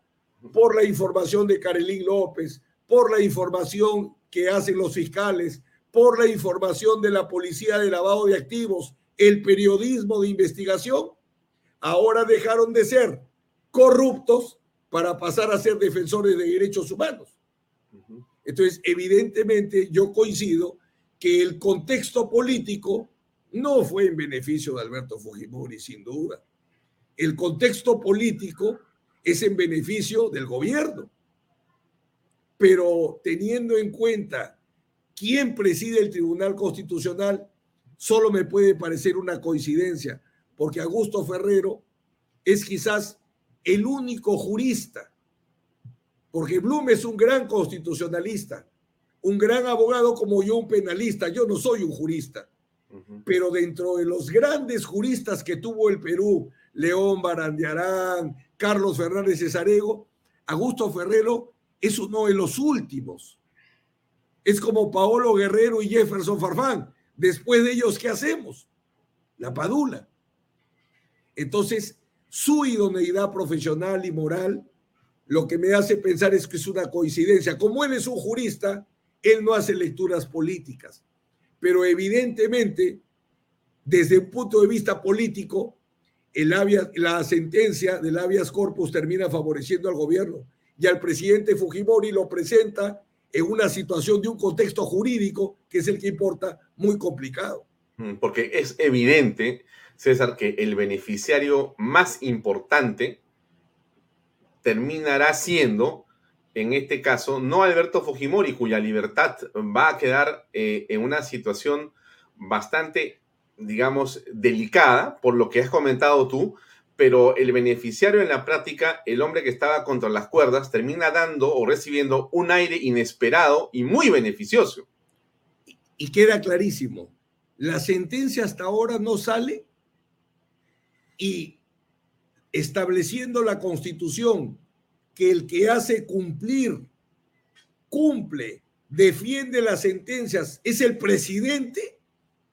Speaker 5: por la información de Carolín López, por la información que hacen los fiscales, por la información de la policía de lavado de activos, el periodismo de investigación, ahora dejaron de ser corruptos para pasar a ser defensores de derechos humanos. Entonces, evidentemente, yo coincido que el contexto político no fue en beneficio de Alberto Fujimori, sin duda. El contexto político es en beneficio del gobierno. Pero teniendo en cuenta quién preside el Tribunal Constitucional, solo me puede parecer una coincidencia, porque Augusto Ferrero es quizás el único jurista porque Blum es un gran constitucionalista, un gran abogado como yo, un penalista. Yo no soy un jurista, pero dentro de los grandes juristas que tuvo el Perú, León Barandiarán, Carlos Fernández Cesarego, Augusto Ferrero es uno de los últimos. Es como Paolo Guerrero y Jefferson Farfán. Después de ellos, ¿qué hacemos? La padula. Entonces, su idoneidad profesional y moral lo que me hace pensar es que es una coincidencia. Como él es un jurista, él no hace lecturas políticas, pero evidentemente, desde un punto de vista político, la sentencia del habeas corpus termina favoreciendo al gobierno y al presidente Fujimori lo presenta en una situación de un contexto jurídico que es el que importa muy complicado.
Speaker 2: Mm, porque es evidente, César, que el beneficiario más importante terminará siendo, en este caso, no Alberto Fujimori, cuya libertad va a quedar eh, en una situación bastante, digamos, delicada, por lo que has comentado tú, pero el beneficiario en la práctica, el hombre que estaba contra las cuerdas, termina dando o recibiendo un aire inesperado y muy beneficioso.
Speaker 5: Y queda clarísimo, la sentencia hasta ahora no sale y estableciendo la constitución que el que hace cumplir, cumple, defiende las sentencias, es el presidente,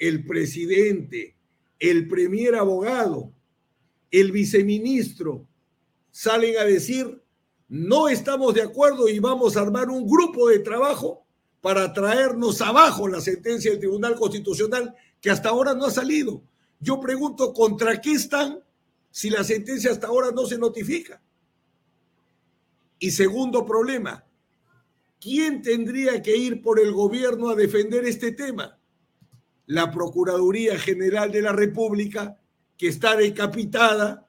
Speaker 5: el presidente, el premier abogado, el viceministro, salen a decir, no estamos de acuerdo y vamos a armar un grupo de trabajo para traernos abajo la sentencia del Tribunal Constitucional que hasta ahora no ha salido. Yo pregunto, ¿contra qué están si la sentencia hasta ahora no se notifica? Y segundo problema, ¿quién tendría que ir por el gobierno a defender este tema? La Procuraduría General de la República, que está decapitada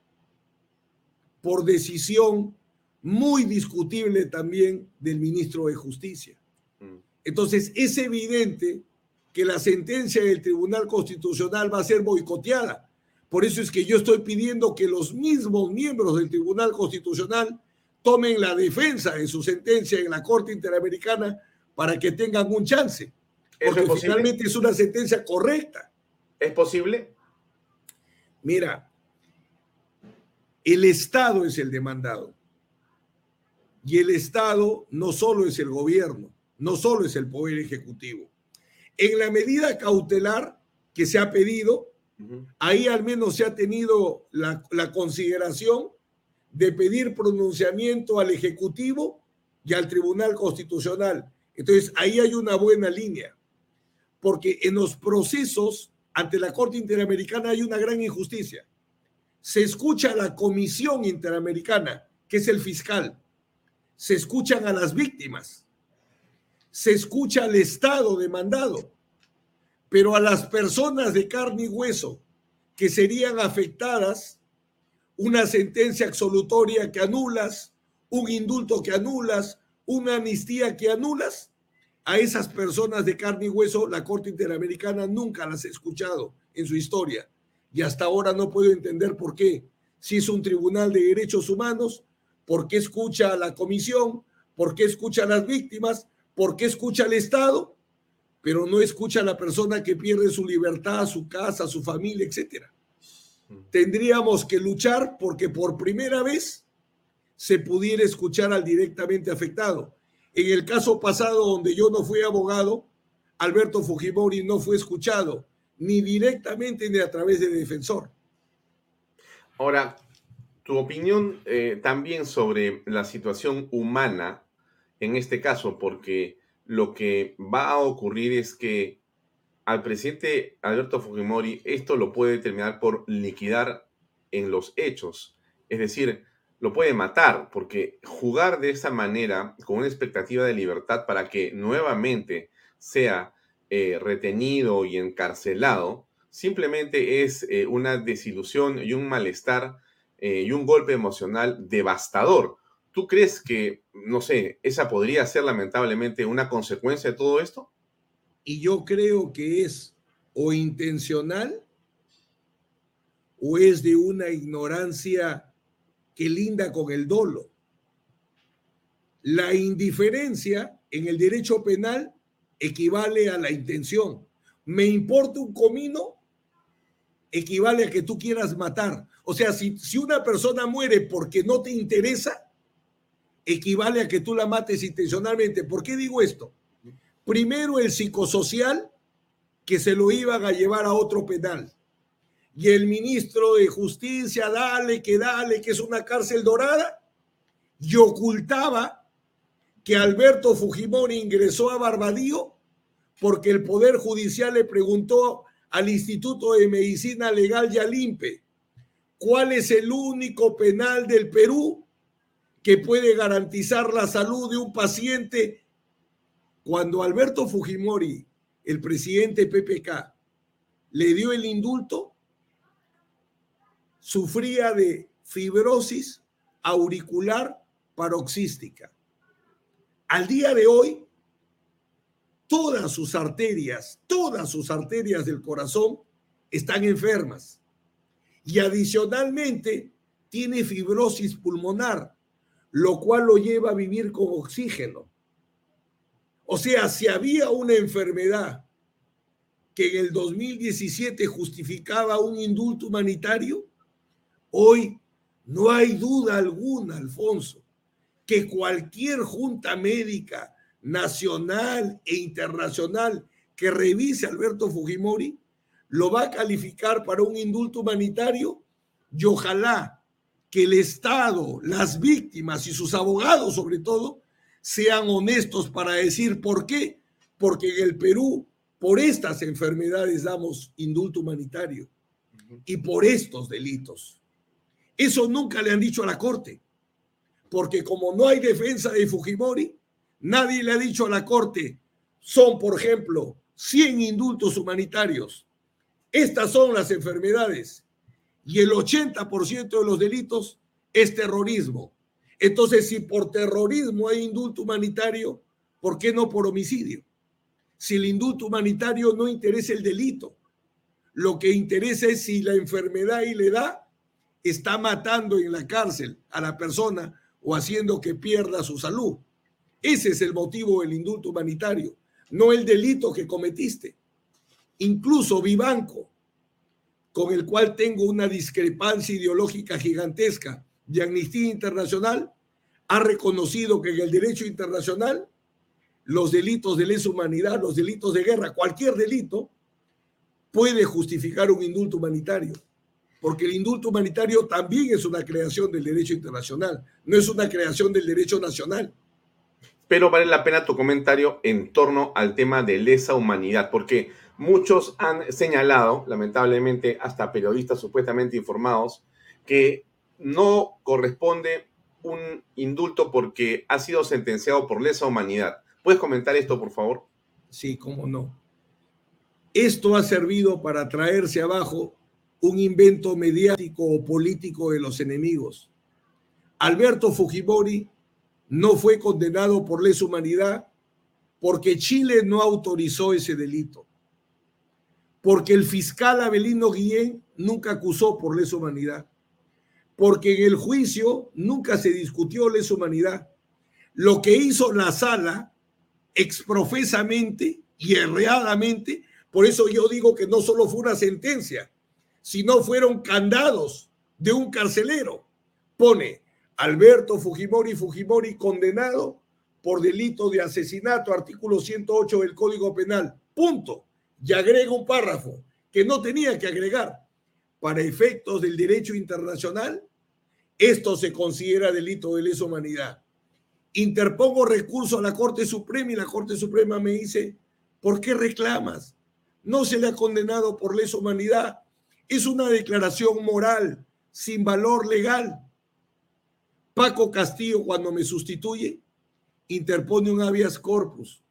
Speaker 5: por decisión muy discutible también del ministro de Justicia. Mm. Entonces, es evidente que la sentencia del Tribunal Constitucional va a ser boicoteada. Por eso es que yo estoy pidiendo que los mismos miembros del Tribunal Constitucional tomen la defensa de su sentencia en la Corte Interamericana para que tengan un chance. Porque finalmente es una sentencia correcta.
Speaker 2: ¿Es posible?
Speaker 5: Mira, el Estado es el demandado. Y el Estado no solo es el gobierno, no solo es el poder ejecutivo. En la medida cautelar que se ha pedido, ahí al menos se ha tenido la, la consideración de pedir pronunciamiento al Ejecutivo y al Tribunal Constitucional. Entonces, ahí hay una buena línea, porque en los procesos ante la Corte Interamericana hay una gran injusticia. Se escucha a la Comisión Interamericana, que es el fiscal, se escuchan a las víctimas, se escucha al Estado demandado, pero a las personas de carne y hueso que serían afectadas, una sentencia absolutoria que anulas, un indulto que anulas, una amnistía que anulas, a esas personas de carne y hueso la Corte Interamericana nunca las ha escuchado en su historia y hasta ahora no puedo entender por qué. Si es un tribunal de derechos humanos, ¿Por qué escucha a la comisión? ¿Por qué escucha a las víctimas? ¿Por qué escucha al Estado? Pero no escucha a la persona que pierde su libertad, su casa, su familia, etc. Tendríamos que luchar porque por primera vez se pudiera escuchar al directamente afectado. En el caso pasado donde yo no fui abogado, Alberto Fujimori no fue escuchado ni directamente ni a través de defensor.
Speaker 2: Ahora, tu opinión eh, también sobre la situación humana en este caso, porque lo que va a ocurrir es que al presidente Alberto Fujimori esto lo puede terminar por liquidar en los hechos, es decir, lo puede matar, porque jugar de esa manera con una expectativa de libertad para que nuevamente sea eh, retenido y encarcelado, simplemente es eh, una desilusión y un malestar eh, y un golpe emocional devastador. ¿Tú crees que, no sé, esa podría ser lamentablemente una consecuencia de todo esto?
Speaker 5: Y yo creo que es o intencional o es de una ignorancia que linda con el dolo. La indiferencia en el derecho penal equivale a la intención. Me importa un comino, equivale a que tú quieras matar. O sea, si, si una persona muere porque no te interesa, equivale a que tú la mates intencionalmente. ¿Por qué digo esto? Primero el psicosocial, que se lo iban a llevar a otro penal. Y el ministro de Justicia, dale, que dale, que es una cárcel dorada, y ocultaba que Alberto Fujimori ingresó a Barbadío porque el Poder Judicial le preguntó al Instituto de Medicina Legal Yalimpe ¿Cuál es el único penal del Perú que puede garantizar la salud de un paciente? Cuando Alberto Fujimori, el presidente PPK, le dio el indulto, sufría de fibrosis auricular paroxística. Al día de hoy, todas sus arterias, todas sus arterias del corazón están enfermas y adicionalmente tiene fibrosis pulmonar, lo cual lo lleva a vivir con oxígeno. O sea, si había una enfermedad que en el 2017 justificaba un indulto humanitario, hoy no hay duda alguna, Alfonso, que cualquier junta médica nacional e internacional que revise a Alberto Fujimori lo va a calificar para un indulto humanitario y ojalá que el Estado, las víctimas y sus abogados sobre todo, sean honestos para decir por qué. Porque en el Perú, por estas enfermedades damos indulto humanitario y por estos delitos. Eso nunca le han dicho a la Corte, porque como no hay defensa de Fujimori, Nadie le ha dicho a la Corte, son, por ejemplo, 100 indultos humanitarios. Estas son las enfermedades. Y el 80% de los delitos es terrorismo. Entonces, si por terrorismo hay indulto humanitario, ¿por qué no por homicidio? Si el indulto humanitario no interesa el delito, lo que interesa es si la enfermedad y la edad está matando en la cárcel a la persona o haciendo que pierda su salud. Ese es el motivo del indulto humanitario, no el delito que cometiste. Incluso Vivanco, con el cual tengo una discrepancia ideológica gigantesca de Amnistía Internacional, ha reconocido que en el derecho internacional los delitos de lesa humanidad, los delitos de guerra, cualquier delito, puede justificar un indulto humanitario, porque el indulto humanitario también es una creación del derecho internacional, no es una creación del derecho nacional.
Speaker 2: Pero vale la pena tu comentario en torno al tema de lesa humanidad, porque muchos han señalado, lamentablemente hasta periodistas supuestamente informados, que no corresponde un indulto porque ha sido sentenciado por lesa humanidad. ¿Puedes comentar esto, por favor?
Speaker 5: Sí, cómo no. Esto ha servido para traerse abajo un invento mediático o político de los enemigos. Alberto Fujimori no fue condenado por lesa humanidad porque Chile no autorizó ese delito. Porque el fiscal Abelino Guillén nunca acusó por lesa humanidad. Porque en el juicio nunca se discutió lesa humanidad. Lo que hizo la sala exprofesamente y erradamente por eso yo digo que no solo fue una sentencia, sino fueron candados de un carcelero. Pone Alberto Fujimori Fujimori condenado por delito de asesinato, artículo 108 del Código Penal. Punto. Y agrega un párrafo que no tenía que agregar. Para efectos del derecho internacional, esto se considera delito de lesa humanidad. Interpongo recurso a la Corte Suprema y la Corte Suprema me dice, ¿por qué reclamas? no se le ha condenado por lesa humanidad. Es una declaración moral, sin valor legal. Paco Castillo, cuando me sustituye, interpone un habeas corpus.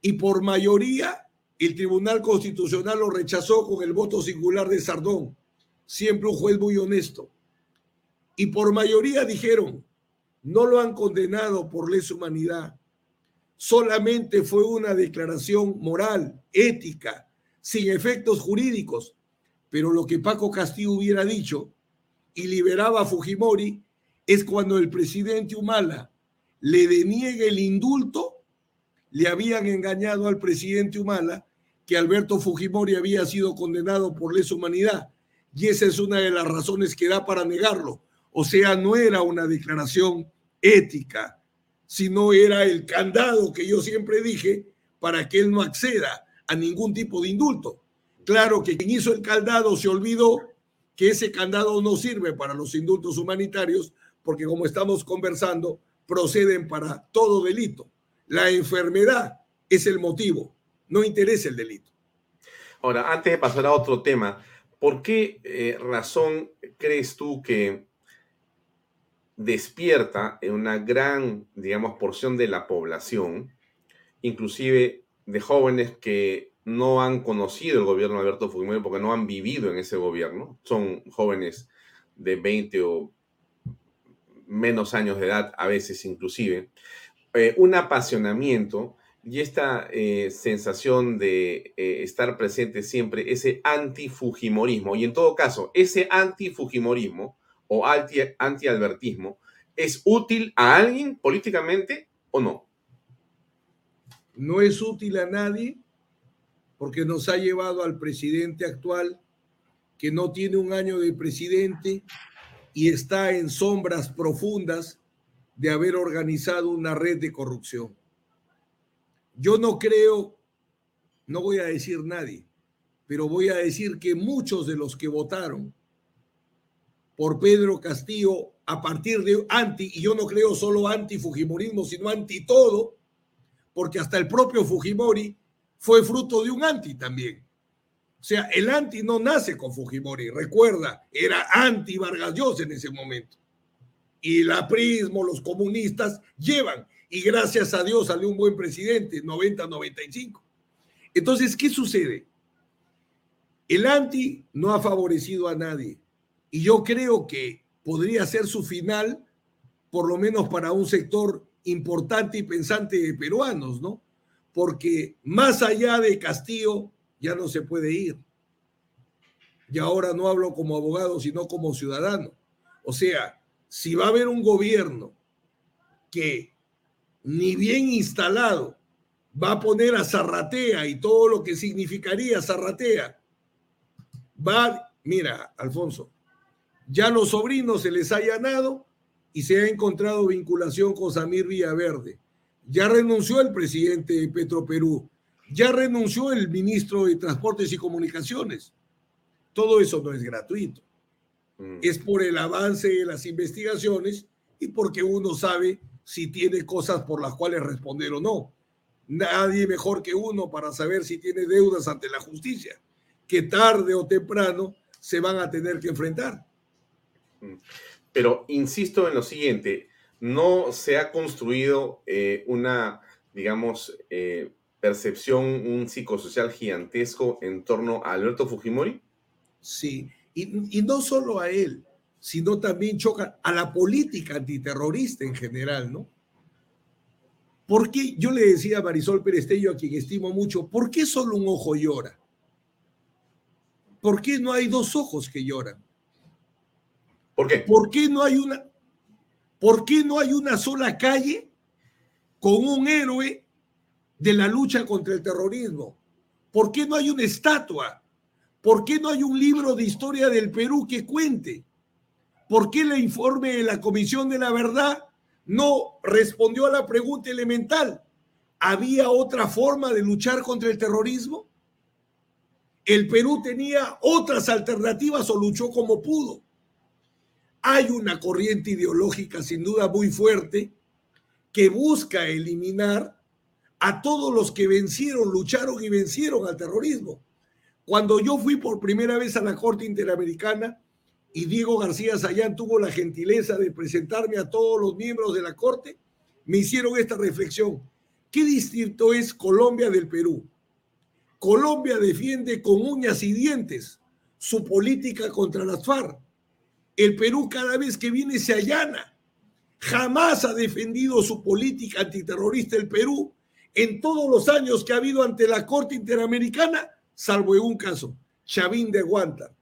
Speaker 5: Y por mayoría, el Tribunal Constitucional lo rechazó con el voto singular de Sardón. Siempre un juez muy honesto. Y por mayoría dijeron, no lo han condenado por lesa humanidad solamente fue una declaración moral, ética, sin efectos jurídicos. Pero lo que Paco Castillo hubiera dicho y liberaba a Fujimori es cuando el presidente Humala le deniegue el indulto, le habían engañado al presidente Humala que Alberto Fujimori había sido condenado por lesa humanidad. Y esa es una de las razones que da para negarlo. O sea, no era una declaración ética, sino era el candado que yo siempre dije para que él no acceda a ningún tipo de indulto. Claro que quien hizo el candado se olvidó que ese candado no sirve para los indultos humanitarios porque como estamos conversando, proceden para todo delito. La enfermedad es el motivo, no interesa el delito.
Speaker 2: Ahora, antes de pasar a otro tema, ¿por qué eh, razón crees tú que despierta en una gran, digamos, porción de la población, inclusive de jóvenes que no han conocido el gobierno de Alberto Fujimori porque no han vivido en ese gobierno, son jóvenes de 20 o menos años de edad, a veces inclusive, eh, un apasionamiento y esta eh, sensación de eh, estar presente siempre, ese anti-Fujimorismo, y en todo caso, ese anti-Fujimorismo, o anti-albertismo es útil a alguien políticamente o no?
Speaker 5: No es útil a nadie porque nos ha llevado al presidente actual que no tiene un año de presidente y está en sombras profundas de haber organizado una red de corrupción. Yo no creo, no voy a decir nadie, pero voy a decir que muchos de los que votaron por Pedro Castillo a partir de anti, y yo no creo solo anti-Fujimorismo, sino anti todo, porque hasta el propio Fujimori fue fruto de un anti también. O sea, el anti no nace con Fujimori, recuerda, era anti Vargas Llosa en ese momento. Y el aprismo, los comunistas llevan, y gracias a Dios salió un buen presidente, 90-95. Entonces, ¿qué sucede? El anti no ha favorecido a nadie y yo creo que podría ser su final, por lo menos para un sector importante y pensante de peruanos, ¿no? Porque más allá de Castillo ya no se puede ir. Y ahora no hablo como abogado, sino como ciudadano. O sea, si va a haber un gobierno que ni bien instalado va a poner a Zarratea y todo lo que significaría Zarratea, va, mira, Alfonso, ya los sobrinos se les ha allanado y se ha encontrado vinculación con Samir Villaverde. Ya renunció el presidente de Petroperú, ya renunció el ministro de Transportes y Comunicaciones. Todo eso no es gratuito. Mm. Es por el avance de las investigaciones y porque uno sabe si tiene cosas por las cuales responder o no. Nadie mejor que uno para saber si tiene deudas ante la justicia, que tarde o temprano se van a tener que enfrentar.
Speaker 2: Mm. Pero insisto en lo siguiente, no se ha construido eh, una, digamos, eh, percepción, un psicosocial gigantesco en torno a Alberto Fujimori.
Speaker 5: Sí, y, y no solo a él, sino también choca a la política antiterrorista en general, ¿no? ¿Por qué? Yo le decía a Marisol Perestello, a quien estimo mucho, ¿por qué solo un ojo llora? ¿Por qué no hay dos ojos que lloran?
Speaker 2: ¿Por qué?
Speaker 5: ¿Por qué no hay una, por qué no hay una sola calle con un héroe de la lucha contra el terrorismo? ¿Por qué no hay una estatua? ¿Por qué no hay un libro de historia del Perú que cuente? ¿Por qué el informe de la Comisión de la Verdad no respondió a la pregunta elemental? ¿Había otra forma de luchar contra el terrorismo? ¿El Perú tenía otras alternativas o luchó como pudo? Hay una corriente ideológica sin duda muy fuerte que busca eliminar a todos los que vencieron, lucharon y vencieron al terrorismo. Cuando yo fui por primera vez a la Corte Interamericana y Diego García Sayán tuvo la gentileza de presentarme a todos los miembros de la Corte, me hicieron esta reflexión. ¿Qué distinto es Colombia del Perú? Colombia defiende con uñas y dientes su política contra las FARC el Perú cada vez que viene se allana. Jamás ha defendido su política antiterrorista el Perú en todos los años que ha habido ante la Corte Interamericana, salvo en un caso, Chavín de Guanta,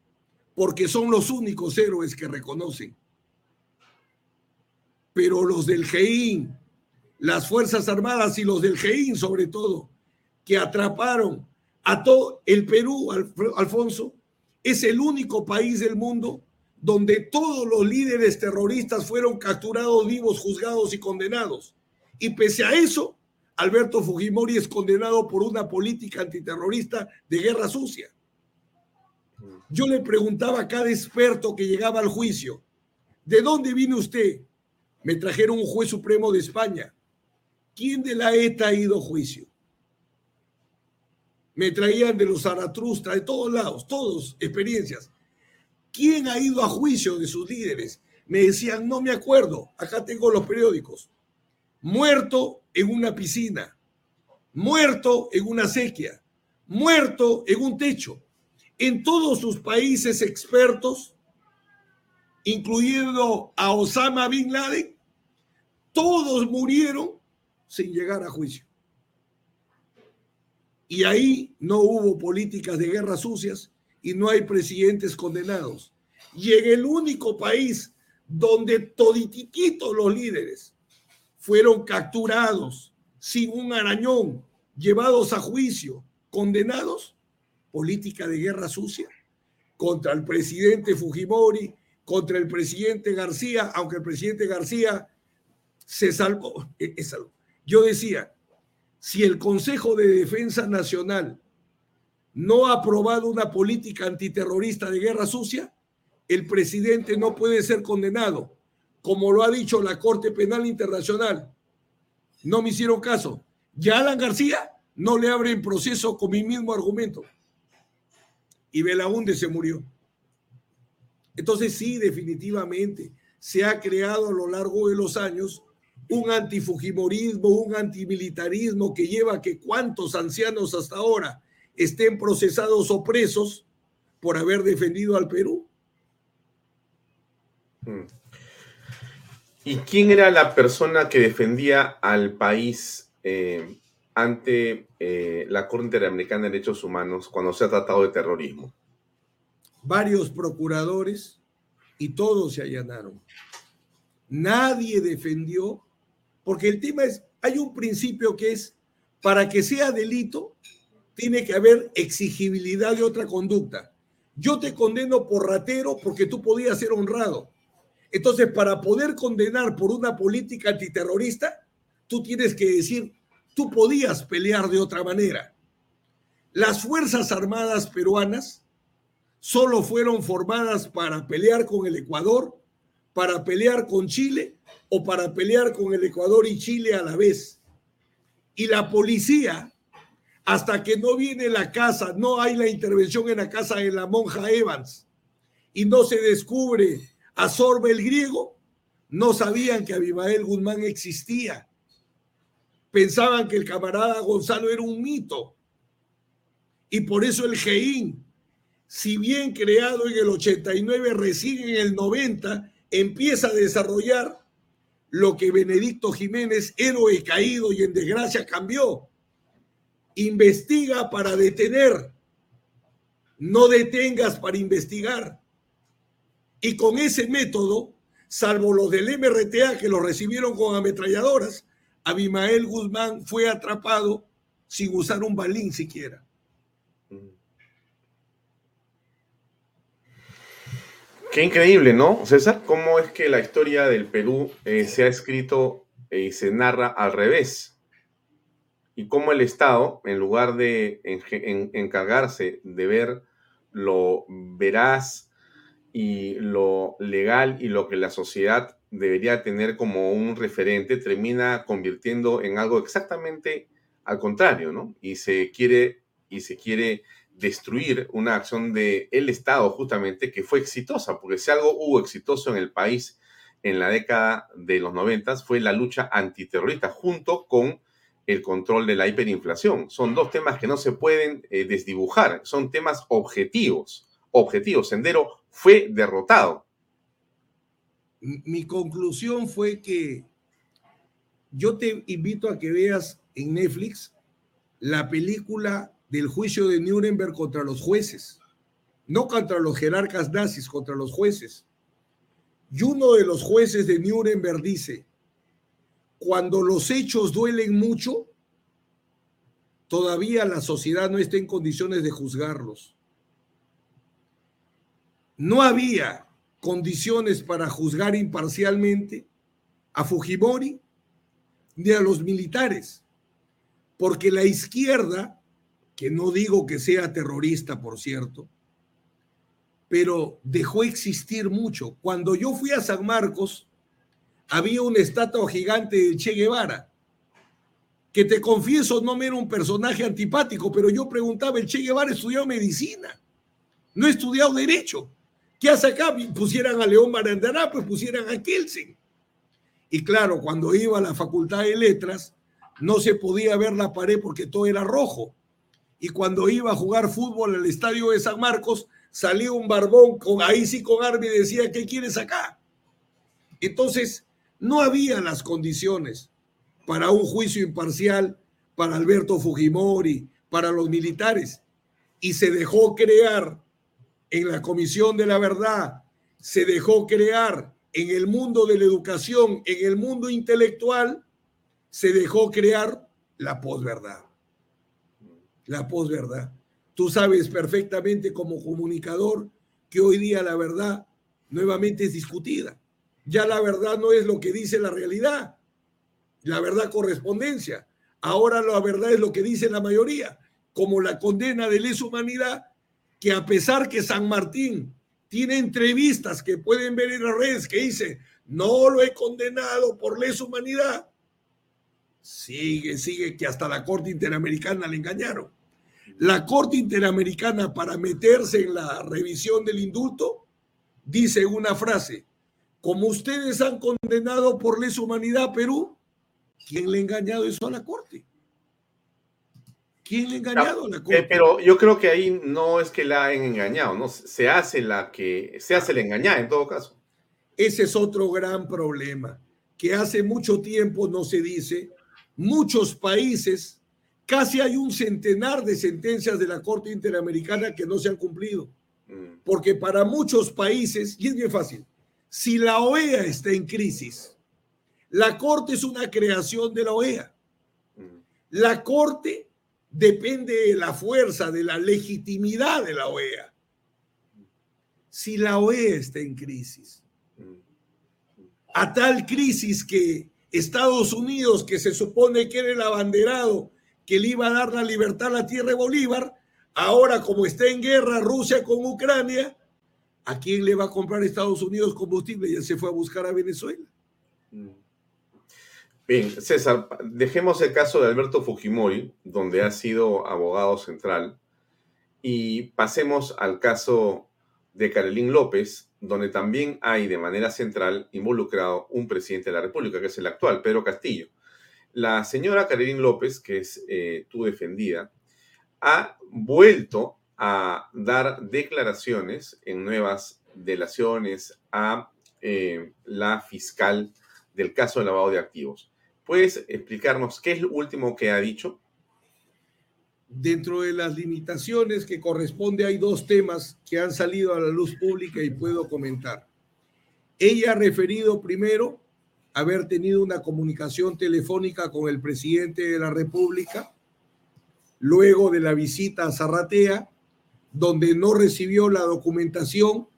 Speaker 5: porque son los únicos héroes que reconocen. Pero los del GEIN, las Fuerzas Armadas y los del GEIN sobre todo, que atraparon a todo el Perú, Alfonso, es el único país del mundo donde todos los líderes terroristas fueron capturados vivos, juzgados y condenados. Y pese a eso, Alberto Fujimori es condenado por una política antiterrorista de guerra sucia. Yo le preguntaba a cada experto que llegaba al juicio, ¿de dónde viene usted? Me trajeron un juez supremo de España. ¿Quién de la ETA ha ido a juicio? Me traían de los Zaratustra, de todos lados, todos experiencias. ¿Quién ha ido a juicio de sus líderes? Me decían, no me acuerdo, acá tengo los periódicos. Muerto en una piscina, muerto en una sequía, muerto en un techo. En todos sus países expertos, incluyendo a Osama Bin Laden, todos murieron sin llegar a juicio. Y ahí no hubo políticas de guerras sucias, y no hay presidentes condenados. Y en el único país donde toditiquitos los líderes fueron capturados sin un arañón, llevados a juicio, condenados, política de guerra sucia contra el presidente Fujimori, contra el presidente García, aunque el presidente García se salvó. Yo decía, si el Consejo de Defensa Nacional no ha aprobado una política antiterrorista de guerra sucia, el presidente no puede ser condenado, como lo ha dicho la Corte Penal Internacional. No me hicieron caso. Ya Alan García no le abren proceso con mi mismo argumento. Y Belaunde se murió. Entonces sí, definitivamente se ha creado a lo largo de los años un antifujimorismo, un antimilitarismo que lleva a que cuántos ancianos hasta ahora estén procesados o presos por haber defendido al Perú.
Speaker 2: Mm. ¿Y quién era la persona que defendía al país eh, ante eh, la Corte Interamericana de Derechos Humanos cuando se ha tratado de terrorismo?
Speaker 5: Varios procuradores y todos se allanaron. Nadie defendió, porque el tema es, hay un principio que es, para que sea delito, tiene que haber exigibilidad de otra conducta. Yo te condeno por ratero porque tú podías ser honrado. Entonces, para poder condenar por una política antiterrorista, tú tienes que decir, tú podías pelear de otra manera. Las Fuerzas Armadas peruanas solo fueron formadas para pelear con el Ecuador, para pelear con Chile o para pelear con el Ecuador y Chile a la vez. Y la policía hasta que no viene la casa, no hay la intervención en la casa de la monja Evans y no se descubre a Sorba el griego, no sabían que Abimael Guzmán existía. Pensaban que el camarada Gonzalo era un mito. Y por eso el GEIN, si bien creado en el 89, recién en el 90, empieza a desarrollar lo que Benedicto Jiménez, héroe caído y en desgracia, cambió investiga para detener, no detengas para investigar. Y con ese método, salvo los del MRTA que lo recibieron con ametralladoras, Abimael Guzmán fue atrapado sin usar un balín siquiera.
Speaker 2: Qué increíble, ¿no, César? ¿Cómo es que la historia del Perú eh, se ha escrito y se narra al revés? Y cómo el Estado, en lugar de encargarse de ver lo veraz y lo legal y lo que la sociedad debería tener como un referente, termina convirtiendo en algo exactamente al contrario, ¿no? Y se quiere, y se quiere destruir una acción del el Estado justamente que fue exitosa, porque si algo hubo exitoso en el país en la década de los noventas fue la lucha antiterrorista junto con el control de la hiperinflación. Son dos temas que no se pueden eh, desdibujar, son temas objetivos. Objetivos. Sendero fue derrotado.
Speaker 5: Mi conclusión fue que yo te invito a que veas en Netflix la película del juicio de Nuremberg contra los jueces, no contra los jerarcas nazis, contra los jueces. Y uno de los jueces de Nuremberg dice, cuando los hechos duelen mucho, todavía la sociedad no está en condiciones de juzgarlos. No había condiciones para juzgar imparcialmente a Fujimori ni a los militares, porque la izquierda, que no digo que sea terrorista, por cierto, pero dejó existir mucho. Cuando yo fui a San Marcos, había una estatua gigante de Che Guevara, que te confieso no me era un personaje antipático, pero yo preguntaba, el Che Guevara estudió medicina, no ha estudiado derecho. ¿Qué hace acá? Pusieran a León Barandará, pues pusieran a Kelsen. Y claro, cuando iba a la Facultad de Letras, no se podía ver la pared porque todo era rojo. Y cuando iba a jugar fútbol al estadio de San Marcos, salía un barbón, con, ahí sí con arma y decía, ¿qué quieres acá? Entonces, no había las condiciones para un juicio imparcial para Alberto Fujimori, para los militares, y se dejó crear en la Comisión de la Verdad, se dejó crear en el mundo de la educación, en el mundo intelectual, se dejó crear la posverdad. La posverdad. Tú sabes perfectamente como comunicador que hoy día la verdad nuevamente es discutida ya la verdad no es lo que dice la realidad, la verdad correspondencia. Ahora la verdad es lo que dice la mayoría, como la condena de lesa humanidad, que a pesar que San Martín tiene entrevistas que pueden ver en las redes que dice, no lo he condenado por lesa humanidad, sigue, sigue, que hasta la Corte Interamericana le engañaron. La Corte Interamericana para meterse en la revisión del indulto dice una frase, como ustedes han condenado por lesa humanidad a Perú, ¿Quién le ha engañado eso a la Corte? ¿Quién le ha engañado a la
Speaker 2: Eh,
Speaker 5: Corte?
Speaker 2: pero yo creo que ahí no es que la han engañado, ¿no? Se hace la que, se hace la engañada en todo caso.
Speaker 5: Ese es otro gran problema, que hace mucho tiempo no se dice. Muchos países, casi hay un centenar de sentencias de la Corte Interamericana que no se han cumplido.
Speaker 2: Mm,
Speaker 5: Porque para muchos países, y es bien fácil, si la OEA está en crisis, la Corte es una creación de la OEA.
Speaker 2: mm,
Speaker 5: La Corte depende de la fuerza, de la legitimidad de la OEA. Si la OEA está en crisis,
Speaker 2: mm.
Speaker 5: a tal crisis que Estados Unidos, que se supone que era el abanderado que le iba a dar la libertad a la tierra de Bolívar, ahora como está en guerra Rusia con Ucrania, ¿a quién le va a comprar Estados Unidos combustible? Ya se fue a buscar a Venezuela.
Speaker 2: Mm. Bien, César, dejemos el caso de Alberto Fujimori, donde ha sido abogado central, y pasemos al caso de Carolín López, donde también hay de manera central involucrado un presidente de la República, que es el actual, Pedro Castillo. La señora Carolín López, que es eh, tu defendida, ha vuelto a dar declaraciones en nuevas delaciones a eh, la fiscal del caso de lavado de activos. ¿Puedes explicarnos qué es lo último que ha dicho?
Speaker 5: Dentro de las limitaciones que corresponde hay dos temas que han salido a la luz pública y puedo comentar. Ella ha referido primero haber tenido una comunicación telefónica con el presidente de la República luego de la visita a Zarratea, donde no recibió la documentación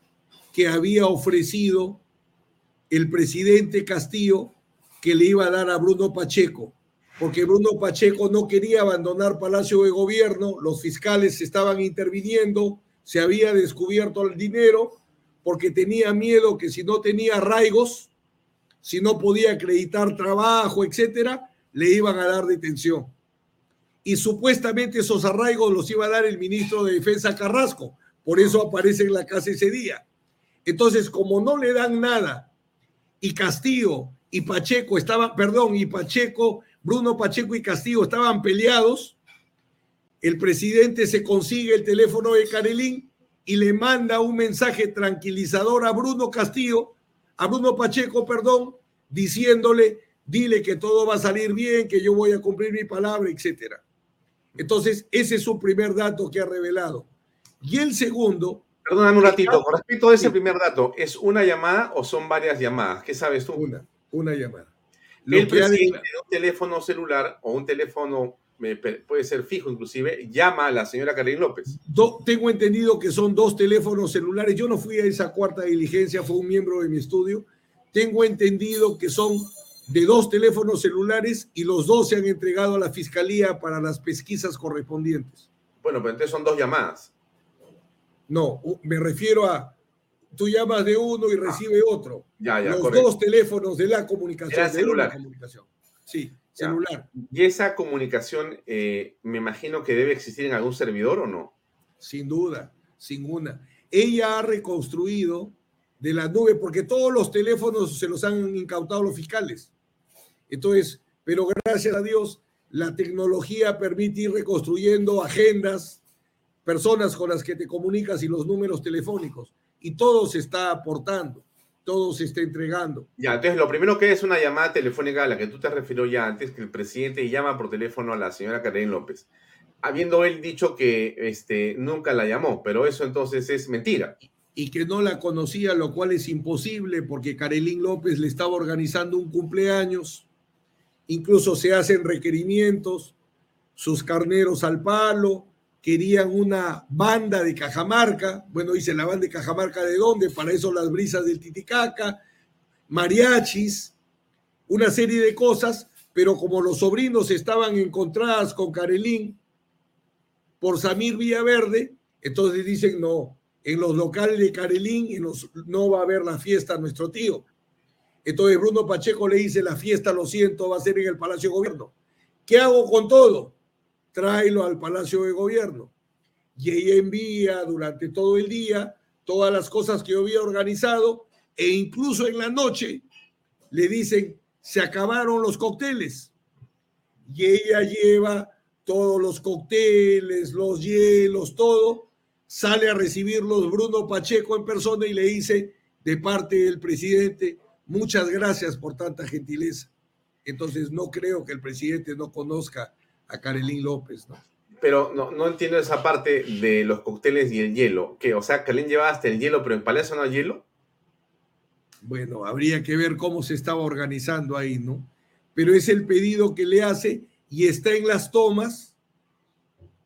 Speaker 5: que había ofrecido el presidente Castillo que le iba a dar a Bruno Pacheco, porque Bruno Pacheco no quería abandonar Palacio de Gobierno, los fiscales estaban interviniendo, se había descubierto el dinero, porque tenía miedo que si no tenía arraigos, si no podía acreditar trabajo, etcétera, le iban a dar detención. Y supuestamente esos arraigos los iba a dar el ministro de Defensa Carrasco, por eso aparece en la casa ese día. Entonces, como no le dan nada, y Castillo y Pacheco estaban, perdón, y Pacheco, Bruno Pacheco y Castillo estaban peleados, el presidente se consigue el teléfono de Carelín y le manda un mensaje tranquilizador a Bruno Castillo, a Bruno Pacheco, perdón, diciéndole, dile que todo va a salir bien, que yo voy a cumplir mi palabra, etcétera. Entonces, ese es su primer dato que ha revelado. Y el segundo,
Speaker 2: Perdóname un ratito, con respecto a ese primer dato, ¿es una llamada o son varias llamadas? ¿Qué sabes tú?
Speaker 5: una, una llamada. Lo
Speaker 2: El
Speaker 5: ha
Speaker 2: presidente de un teléfono celular o un teléfono, puede ser fijo inclusive, llama a la señora Carolín López.
Speaker 5: Do- tengo entendido que son dos teléfonos celulares. Yo no fui a esa cuarta diligencia, fue un miembro de mi estudio. Tengo entendido que son de dos teléfonos celulares y los dos se han entregado a la fiscalía para las pesquisas correspondientes.
Speaker 2: Bueno, pero entonces son dos llamadas.
Speaker 5: No, me refiero a tú llamas de uno y recibe otro.
Speaker 2: Ya, ya,
Speaker 5: los
Speaker 2: correcto.
Speaker 5: dos teléfonos de la comunicación. De
Speaker 2: celular.
Speaker 5: comunicación. Sí,
Speaker 2: Ya.
Speaker 5: celular,
Speaker 2: ¿Y esa comunicación eh, me imagino que debe existir en algún servidor o no?
Speaker 5: sin duda, sin una. Ella ha reconstruido de la nube, porque todos los teléfonos se los han incautado los fiscales. Entonces, pero gracias a Dios, la tecnología permite ir reconstruyendo agendas, personas con las que te comunicas y los números telefónicos. Y todo se está aportando, todo se está entregando.
Speaker 2: Ya, entonces lo primero que es una llamada telefónica a la que tú te refirió ya antes, que el presidente llama por teléfono a la señora Carolín López, habiendo él dicho que este, nunca la llamó, pero eso entonces es mentira.
Speaker 5: y que no la conocía, lo cual es imposible porque Carolín López le estaba organizando un cumpleaños, incluso se hacen requerimientos, sus carneros al palo, querían una banda de Cajamarca, bueno, dice la banda de Cajamarca de dónde, para eso las brisas del Titicaca, mariachis, una serie de cosas, pero como los sobrinos estaban encontradas con Carelín por Samir Villaverde, entonces dicen no, en los locales de Carelín no va a haber la fiesta nuestro tío. Entonces Bruno Pacheco le dice, la fiesta, lo siento, va a ser en el Palacio de Gobierno. ¿Qué hago con todo? Tráelo al Palacio de Gobierno. Y ella envía durante todo el día todas las cosas que yo había organizado e incluso en la noche le dicen, se acabaron los cócteles. y ella lleva todos los cócteles, los hielos, todo, sale a recibirlos Bruno Pacheco en persona y le dice de parte del presidente, muchas gracias por tanta gentileza. Entonces no creo que el presidente no conozca a Carolín López, ¿no?
Speaker 2: Pero no, no entiendo esa parte de los cócteles y el hielo. que O sea, Carolín lleva hasta el hielo, pero en Palacio no hay hielo.
Speaker 5: Bueno, habría que ver cómo se estaba organizando ahí, ¿no? Pero es el pedido que le hace y está en las tomas,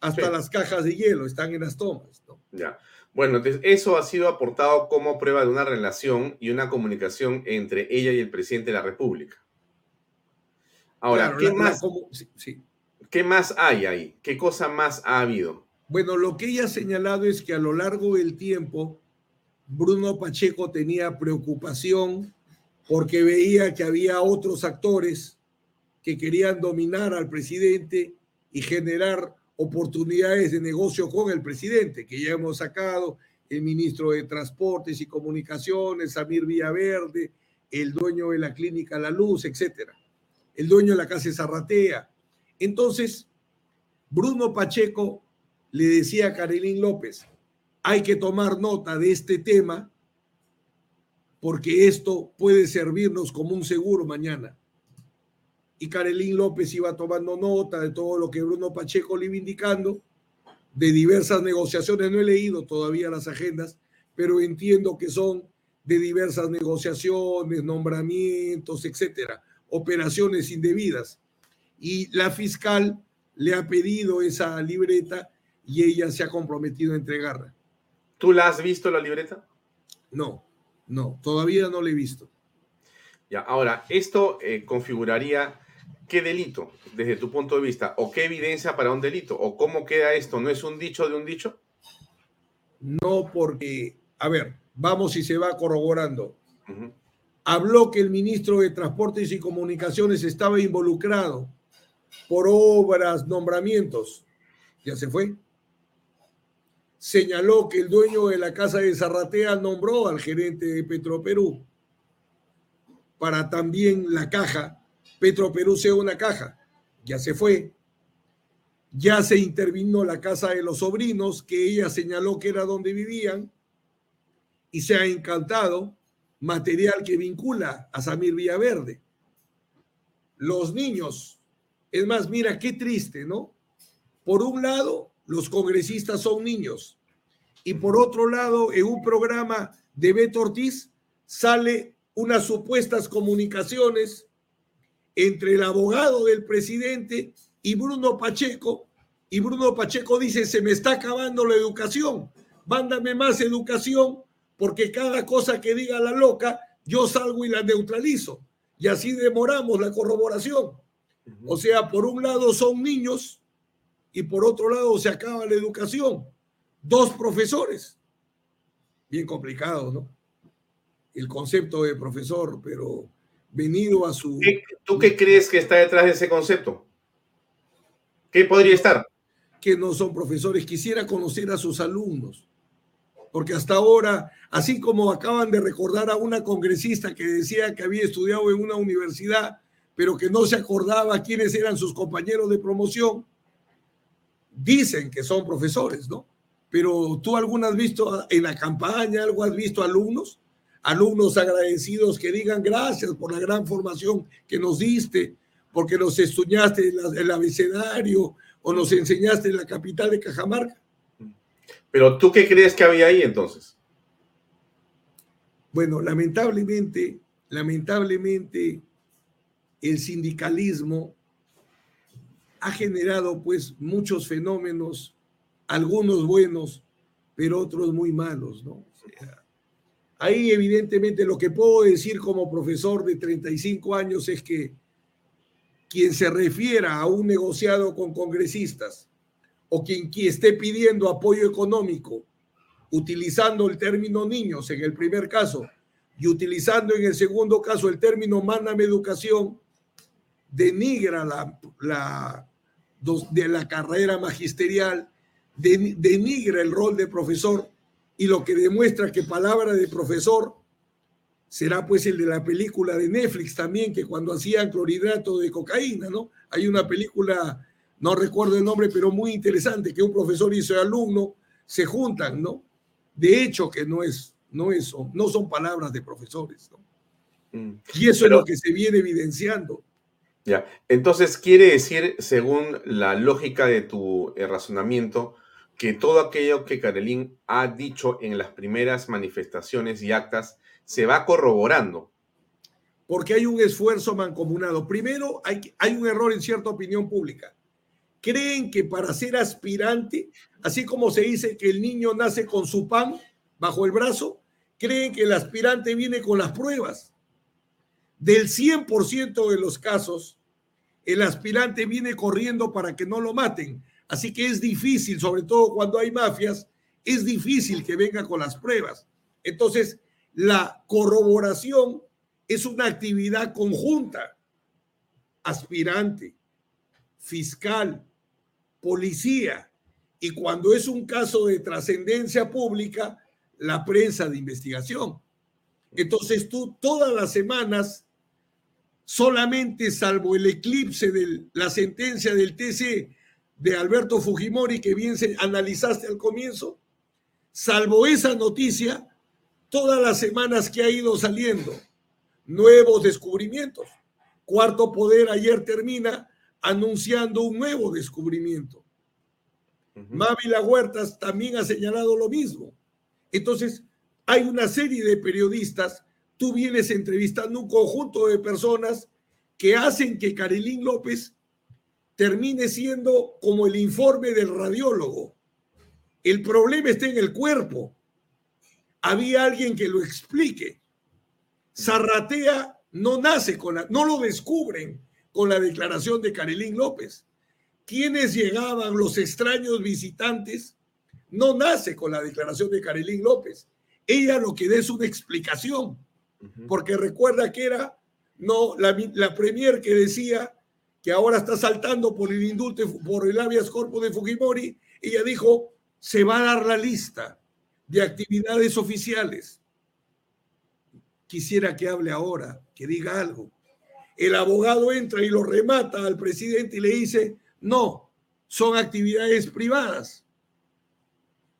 Speaker 5: hasta las cajas de hielo están en las tomas, ¿no?
Speaker 2: Ya. Bueno, eso ha sido aportado como prueba de una relación y una comunicación entre ella y el presidente de la República. Ahora, ¿qué, más, ¿qué más hay ahí? ¿Qué cosa más ha habido?
Speaker 5: Bueno, lo que ella ha señalado es que a lo largo del tiempo Bruno Pacheco tenía preocupación porque veía que había otros actores que querían dominar al presidente y generar oportunidades de negocio con el presidente, que ya hemos sacado, el ministro de Transportes y Comunicaciones, Samir Villaverde, el dueño de la clínica La Luz, etcétera, el dueño de la casa Zarratea. Entonces, Bruno Pacheco le decía a Carolín López, hay que tomar nota de este tema porque esto puede servirnos como un seguro mañana. Y Carolín López iba tomando nota de todo lo que Bruno Pacheco le iba indicando, de diversas negociaciones. No he leído todavía las agendas, pero entiendo que son de diversas negociaciones, nombramientos, etcétera, operaciones indebidas. Y la fiscal le ha pedido esa libreta y ella se ha comprometido a entregarla.
Speaker 2: ¿Tú la has visto la libreta?
Speaker 5: No, no, todavía no la he visto.
Speaker 2: Ya, ahora, esto eh, configuraría qué delito desde tu punto de vista o qué evidencia para un delito o cómo queda esto. ¿No es un dicho de un dicho?
Speaker 5: No, porque, a ver, vamos y se va corroborando. Habló que el ministro de Transportes y Comunicaciones estaba involucrado por obras, nombramientos. Ya se fue señaló que el dueño de la casa de Zarratea nombró al gerente de Petroperú para también la caja. Petroperú sea una caja. Ya se fue. Ya se intervino la casa de los sobrinos, que ella señaló que era donde vivían, y se ha encantado material que vincula a Samir Villaverde. Los niños, es más, mira qué triste, ¿no? Por un lado, los congresistas son niños. Y por otro lado, en un programa de Beto Ortiz sale unas supuestas comunicaciones entre el abogado del presidente y Bruno Pacheco. Y Bruno Pacheco dice, se me está acabando la educación, mándame más educación porque cada cosa que diga la loca, yo salgo y la neutralizo. Y así demoramos la corroboración. O sea, por un lado son niños y por otro lado se acaba la educación. Dos profesores. Bien complicado, ¿no? El concepto de profesor, pero venido a su...
Speaker 2: ¿Tú qué crees que está detrás de ese concepto? ¿Qué podría estar?
Speaker 5: Que no son profesores. Quisiera conocer a sus alumnos, porque hasta ahora, así como acaban de recordar a una congresista que decía que había estudiado en una universidad, pero que no se acordaba quiénes eran sus compañeros de promoción, dicen que son profesores, ¿no? Pero tú alguna has visto en la campaña, algo has visto alumnos, alumnos agradecidos que digan gracias por la gran formación que nos diste, porque nos estudiaste el abecedario o nos enseñaste en la capital de Cajamarca.
Speaker 2: Pero tú qué crees que había ahí entonces?
Speaker 5: Bueno, lamentablemente, lamentablemente, el sindicalismo ha generado pues muchos fenómenos, algunos buenos, pero otros muy malos, ¿no? Ahí evidentemente lo que puedo decir como profesor de 35 años es que quien se refiera a un negociado con congresistas o quien, esté pidiendo apoyo económico utilizando el término niños en el primer caso y utilizando en el segundo caso el término mándame educación, denigra la, de la carrera magisterial, denigra el rol de profesor y lo que demuestra que palabra de profesor será pues el de la película de Netflix también, que cuando hacían clorhidrato de cocaína, ¿no? Hay una película, no recuerdo el nombre, pero muy interesante, que un profesor y su alumno se juntan, ¿no? De hecho, que no es, no eso, no son palabras de profesores, ¿no? Mm. Y eso es lo que se viene evidenciando.
Speaker 2: Ya, entonces quiere decir, según la lógica de tu eh, razonamiento, que todo aquello que Carolín ha dicho en las primeras manifestaciones y actas se va corroborando.
Speaker 5: Porque hay un esfuerzo mancomunado. Primero, hay, hay un error en cierta opinión pública. Creen que para ser aspirante, así como se dice que el niño nace con su pan bajo el brazo, creen que el aspirante viene con las pruebas. Del 100% de los casos, el aspirante viene corriendo para que no lo maten. Así que es difícil, sobre todo cuando hay mafias, es difícil que venga con las pruebas. Entonces, la corroboración es una actividad conjunta. Aspirante, fiscal, policía. Y cuando es un caso de trascendencia pública, la prensa de investigación. Entonces tú todas las semanas, solamente salvo el eclipse de la sentencia del TC de Alberto Fujimori que bien se analizaste al comienzo, salvo esa noticia, todas las semanas que ha ido saliendo, nuevos descubrimientos. Cuarto Poder ayer termina anunciando un nuevo descubrimiento. Mávila Huertas también ha señalado lo mismo. Entonces, hay una serie de periodistas, tú vienes entrevistando un conjunto de personas que hacen que Carilín López termine siendo como el informe del radiólogo. El problema está en el cuerpo. Había alguien que lo explique. Zarratea no nace con la, no lo descubren con la declaración de Carilín López. Quienes llegaban, los extraños visitantes, no nace con la declaración de Carilín López. Ella lo que da es una explicación, porque recuerda que era no la, la premier que decía que ahora está saltando por el indulto, por el habeas corpus de Fujimori, ella dijo, se va a dar la lista de actividades oficiales. Quisiera que hable ahora, que diga algo. El abogado entra y lo remata al presidente y le dice, no, son actividades privadas.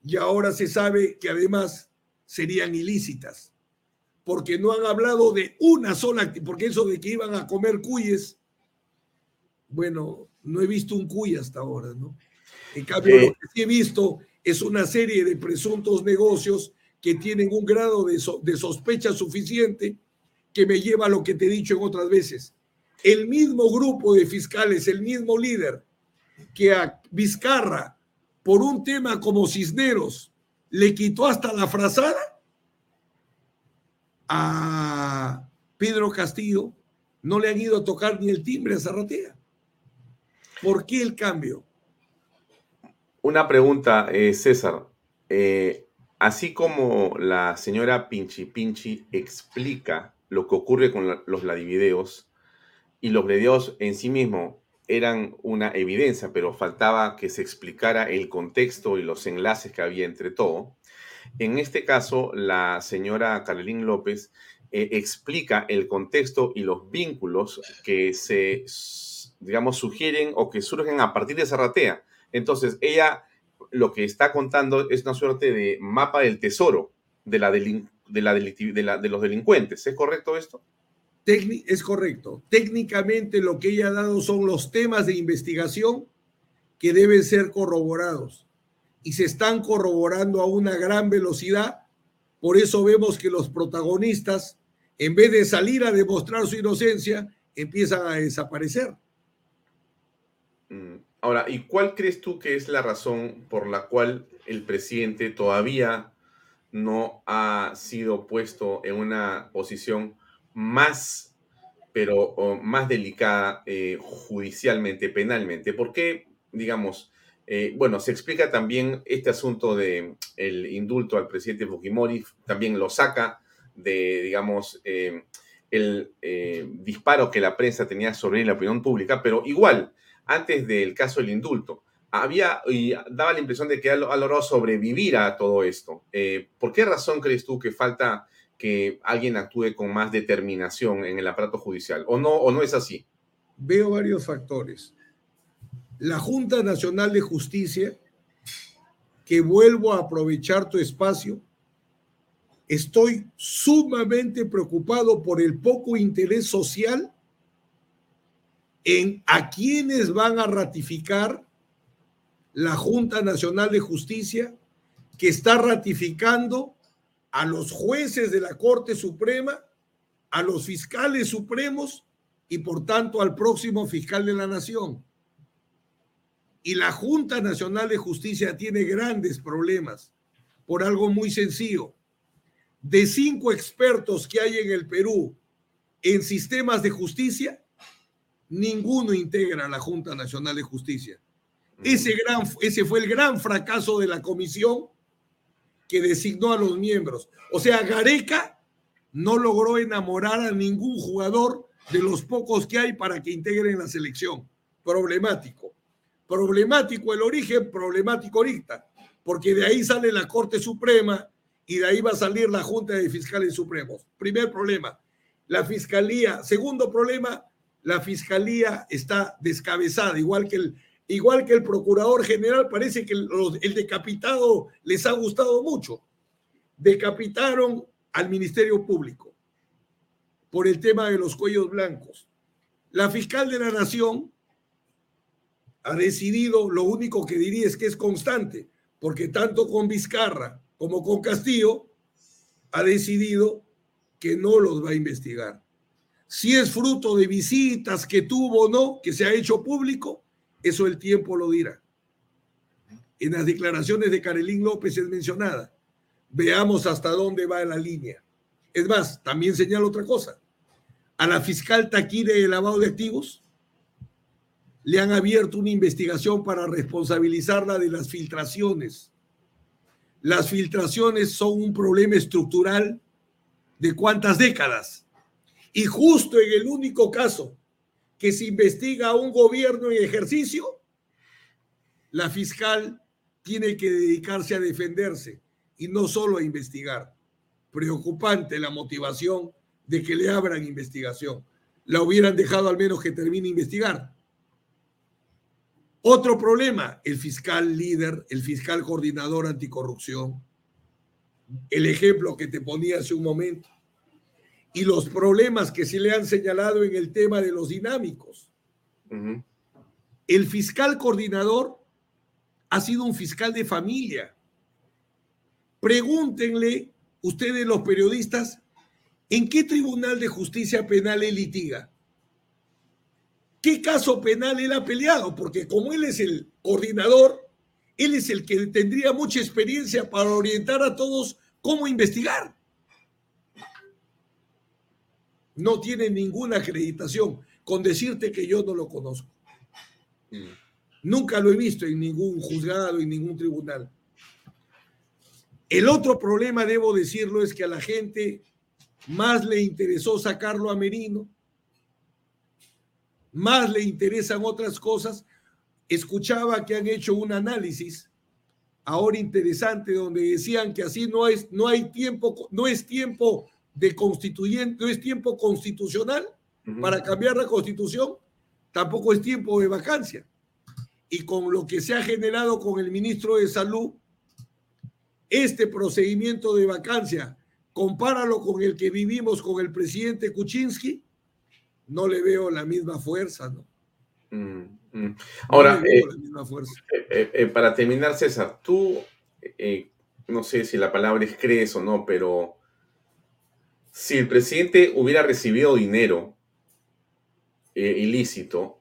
Speaker 5: Y ahora se sabe que además serían ilícitas, porque no han hablado de una sola, porque eso de que iban a comer cuyes bueno, no he visto un cuy hasta ahora, ¿no? En cambio, lo que sí he visto es una serie de presuntos negocios que tienen un grado de, de, sospecha suficiente que me lleva a lo que te he dicho en otras veces. El mismo grupo de fiscales, el mismo líder que a Vizcarra, por un tema como Cisneros, le quitó hasta la frazada, a Pedro Castillo no le han ido a tocar ni el timbre a Zarratea. ¿Por qué el cambio?
Speaker 2: Una pregunta, eh, César. Eh, así como la señora Pinchi Pinchi explica lo que ocurre con los Vladivideos, y los videos en sí mismos eran una evidencia, pero faltaba que se explicara el contexto y los enlaces que había entre todo. En este caso, la señora Carolín López eh, explica el contexto y los vínculos que se digamos, sugieren o que surgen a partir de Zarratea. Entonces, ella lo que está contando es una suerte de mapa del tesoro de, la de, la de, los delincuentes. ¿Es correcto esto?
Speaker 5: es correcto. Técnicamente lo que ella ha dado son los temas de investigación que deben ser corroborados y se están corroborando a una gran velocidad. Por eso vemos que los protagonistas, en vez de salir a demostrar su inocencia, empiezan a desaparecer.
Speaker 2: Mm, ahora, ¿y cuál crees tú que es la razón por la cual el presidente todavía no ha sido puesto en una posición más, pero más delicada eh, judicialmente, penalmente? ¿Por qué, digamos, eh, bueno, se explica también este asunto de el indulto al presidente Fujimori, también lo saca de, digamos, eh, el disparo que la prensa tenía sobre la opinión pública, pero igual, antes del caso del indulto. Había y daba la impresión de que ha, logrado sobrevivir a todo esto. Eh, ¿Por qué razón crees tú que falta que alguien actúe con más determinación en el aparato judicial. ¿O no, o no es así?
Speaker 5: Veo varios factores. La Junta Nacional de Justicia, que vuelvo a aprovechar tu espacio, estoy sumamente preocupado por el poco interés social en a quienes van a ratificar la Junta Nacional de Justicia, que está ratificando a los jueces de la Corte Suprema, a los fiscales supremos y por tanto al próximo fiscal de la Nación. Y la Junta Nacional de Justicia tiene grandes problemas por algo muy sencillo. De cinco expertos que hay en el Perú en sistemas de justicia, ninguno integra la Junta Nacional de Justicia. Ese, gran, ese fue el gran fracaso de la comisión que designó a los miembros. O sea, Gareca no logró enamorar a ningún jugador de los pocos que hay para que integren la selección. Problemático. Problemático el origen, problemático ahorita, porque de ahí sale la Corte Suprema y de ahí va a salir la Junta de Fiscales Supremos. Primer problema. La Fiscalía. Segundo problema, la Fiscalía está descabezada, igual que el, igual que el Procurador General, parece que el, el decapitado les ha gustado mucho. Decapitaron al Ministerio Público por el tema de los cuellos blancos. La fiscal de la Nación ha decidido, lo único que diría es que es constante, porque tanto con Vizcarra como con Castillo ha decidido que no los va a investigar. Si es fruto de visitas que tuvo o no, que se ha hecho público, eso el tiempo lo dirá. En las declaraciones de Carolín López es mencionada. Veamos hasta dónde va la línea. Es más, también señala otra cosa. A la fiscal Taquire de lavado de activos le han abierto una investigación para responsabilizarla de las filtraciones. Las filtraciones son un problema estructural de cuántas décadas y justo en el único caso que se investiga a un gobierno en ejercicio, la fiscal tiene que dedicarse a defenderse y no solo a investigar. Preocupante la motivación de que le abran investigación. La hubieran dejado al menos que termine investigar. Otro problema, el fiscal líder, el fiscal coordinador anticorrupción. El ejemplo que te ponía hace un momento y los problemas que se le han señalado en el tema de los dinámicos. El fiscal coordinador ha sido un fiscal de familia. Pregúntenle ustedes los periodistas en qué tribunal de justicia penal él litiga. ¿Qué caso penal él ha peleado? Porque como él es el coordinador, él es el que tendría mucha experiencia para orientar a todos cómo investigar no tiene ninguna acreditación, con decirte que yo no lo conozco. Mm. Nunca lo he visto en ningún juzgado, en ningún tribunal. El otro problema, debo decirlo, es que a la gente más le interesó sacarlo a Merino, más le interesan otras cosas. Escuchaba que han hecho un análisis ahora interesante donde decían que así no es no hay tiempo no es tiempo de constituyente, no es tiempo constitucional para cambiar la constitución, tampoco es tiempo de vacancia. Y con lo que se ha generado con el ministro de Salud, este procedimiento de vacancia, compáralo con el que vivimos con el presidente Kuczynski, no le veo la misma fuerza, ¿no?
Speaker 2: Mm, mm. Ahora, eh, eh, eh, para terminar, César, tú, no sé si la palabra es crees o no, pero si el presidente hubiera recibido dinero ilícito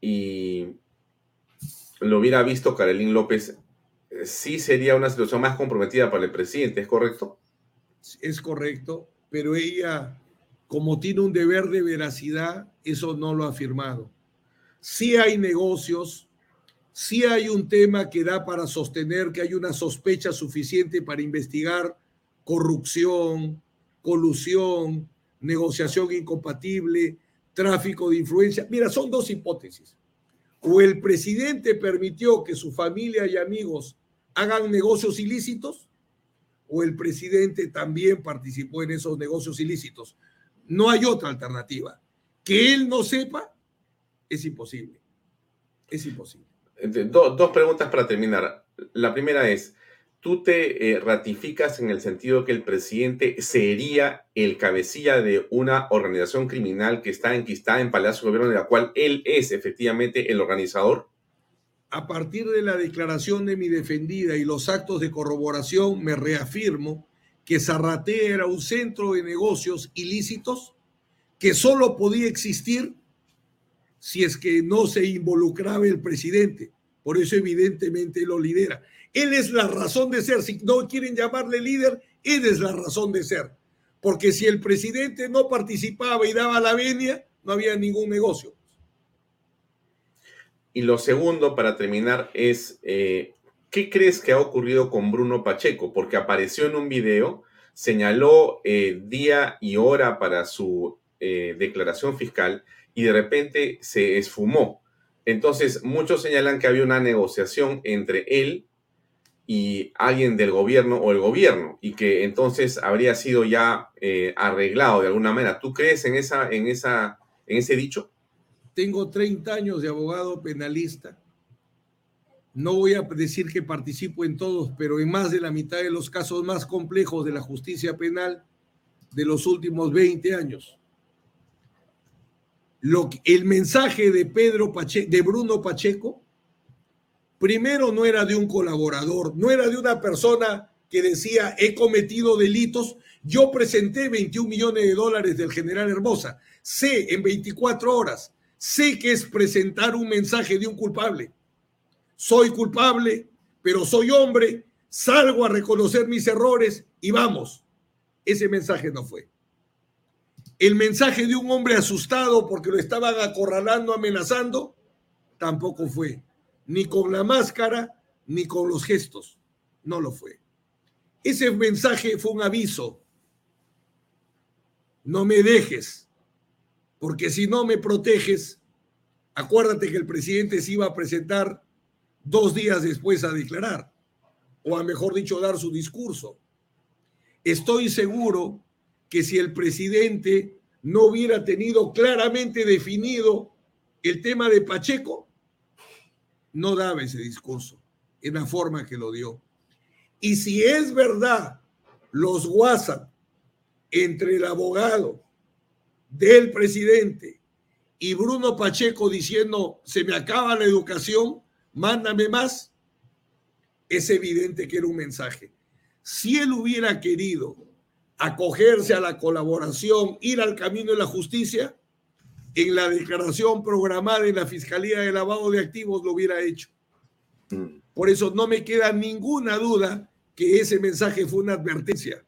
Speaker 2: y lo hubiera visto Carolín López, sí sería una situación más comprometida para el presidente, ¿es correcto?
Speaker 5: Es correcto, pero ella, como tiene un deber de veracidad, eso no lo ha afirmado. Sí hay negocios, sí hay un tema que da para sostener que hay una sospecha suficiente para investigar corrupción, colusión, negociación incompatible, tráfico de influencia. Mira, son dos hipótesis. O el presidente permitió que su familia y amigos hagan negocios ilícitos, o el presidente también participó en esos negocios ilícitos. No hay otra alternativa. Que él no sepa es imposible. Es imposible.
Speaker 2: dos preguntas para terminar. La primera es, ¿tú te eh, ratificas en el sentido que el presidente sería el cabecilla de una organización criminal que está enquistada en Palacio de Gobierno, de la cual él es efectivamente el organizador?
Speaker 5: A partir de la declaración de mi defendida y los actos de corroboración, me reafirmo que Zarratea era un centro de negocios ilícitos que solo podía existir si es que no se involucraba el presidente. Por eso evidentemente lo lidera. Él es la razón de ser. Si no quieren llamarle líder, él es la razón de ser. Porque si el presidente no participaba y daba la venia, no había ningún negocio.
Speaker 2: Y lo segundo, para terminar, es eh, ¿qué crees que ha ocurrido con Bruno Pacheco? Porque apareció en un video, señaló eh, día y hora para su eh, declaración fiscal y de repente se esfumó. Entonces, muchos señalan que había una negociación entre él y alguien del gobierno o el gobierno y que entonces habría sido ya arreglado de alguna manera. ¿Tú crees en esa, en en ese dicho?
Speaker 5: Tengo 30 años de abogado penalista. No voy a decir que participo en todos, pero en más de la mitad de los casos más complejos de la justicia penal de los últimos 20 años. Lo, el mensaje de Pedro de Bruno Pacheco, primero no era de un colaborador, no era de una persona que decía he cometido delitos. Yo presenté 21 millones de dólares del general Hermosa. Sé en 24 horas Sé que es presentar un mensaje de un culpable. Soy culpable, pero soy hombre, salgo a reconocer mis errores y vamos. Ese mensaje no fue. El mensaje de un hombre asustado porque lo estaban acorralando, amenazando, tampoco fue. Ni con la máscara, ni con los gestos. No lo fue. Ese mensaje fue un aviso. No me dejes porque si no me proteges, acuérdate que el presidente se iba a presentar dos días después a declarar, o a mejor dicho, dar su discurso. Estoy seguro que si el presidente no hubiera tenido claramente definido el tema de Pacheco, no daba ese discurso en la forma que lo dio. Y si es verdad los WhatsApp entre el abogado del presidente y Bruno Pacheco diciendo, se me acaba la educación, mándame más, es evidente que era un mensaje. Si él hubiera querido acogerse a la colaboración, ir al camino de la justicia, en la declaración programada en la Fiscalía de Lavado de Activos lo hubiera hecho. Mm. Por eso no me queda ninguna duda que ese mensaje fue una advertencia.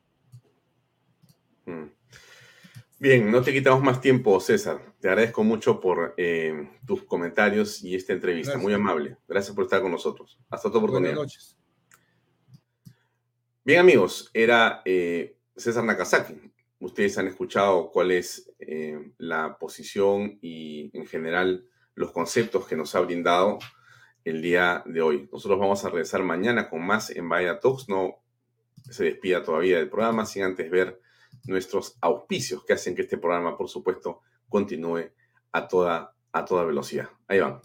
Speaker 2: Mm. Bien, no te quitamos más tiempo, César. Te agradezco mucho por eh, tus comentarios y esta entrevista. Muy amable. Gracias por estar con nosotros. Hasta otra oportunidad. Buenas noches. Bien, amigos, era eh, César Nakazaki. Ustedes han escuchado cuál es eh, la posición y, en general, los conceptos que nos ha brindado el día de hoy. Nosotros vamos a regresar mañana con más en Vaya Talks. No se despida todavía del programa sin antes ver nuestros auspicios que hacen que este programa, por supuesto, continúe a toda, a toda velocidad. Ahí van.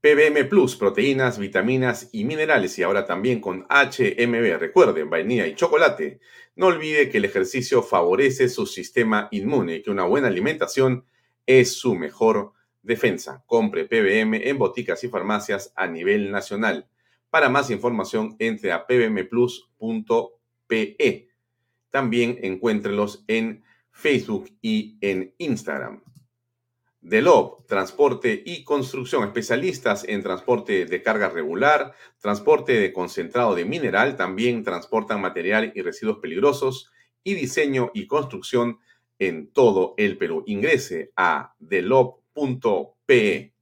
Speaker 2: PBM Plus, proteínas, vitaminas y minerales y ahora también con HMB. Recuerden, vainilla y chocolate. No olvide que el ejercicio favorece su sistema inmune y que una buena alimentación es su mejor defensa. Compre PBM en boticas y farmacias a nivel nacional. Para más información, entre a pbmplus.pe. También encuéntrelos en Facebook y en Instagram. Delob, transporte y construcción, especialistas en transporte de carga regular, transporte de concentrado de mineral, también transportan material y residuos peligrosos y diseño y construcción en todo el Perú. Ingrese a delob.pe.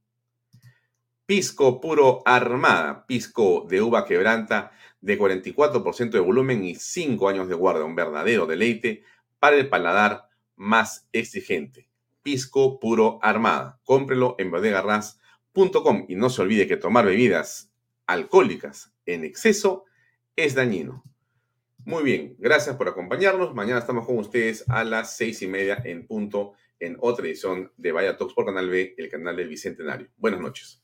Speaker 2: Pisco puro armada, pisco de uva quebranta de 44% de volumen y 5 años de guarda, un verdadero deleite para el paladar más exigente. Pisco puro armada. Cómprelo en bodegarras.com y no se olvide que tomar bebidas alcohólicas en exceso es dañino. Muy bien, gracias por acompañarnos. Mañana estamos con ustedes a las seis y media en punto en otra edición de Vaya Talks por Canal B, el canal del Bicentenario. Buenas noches.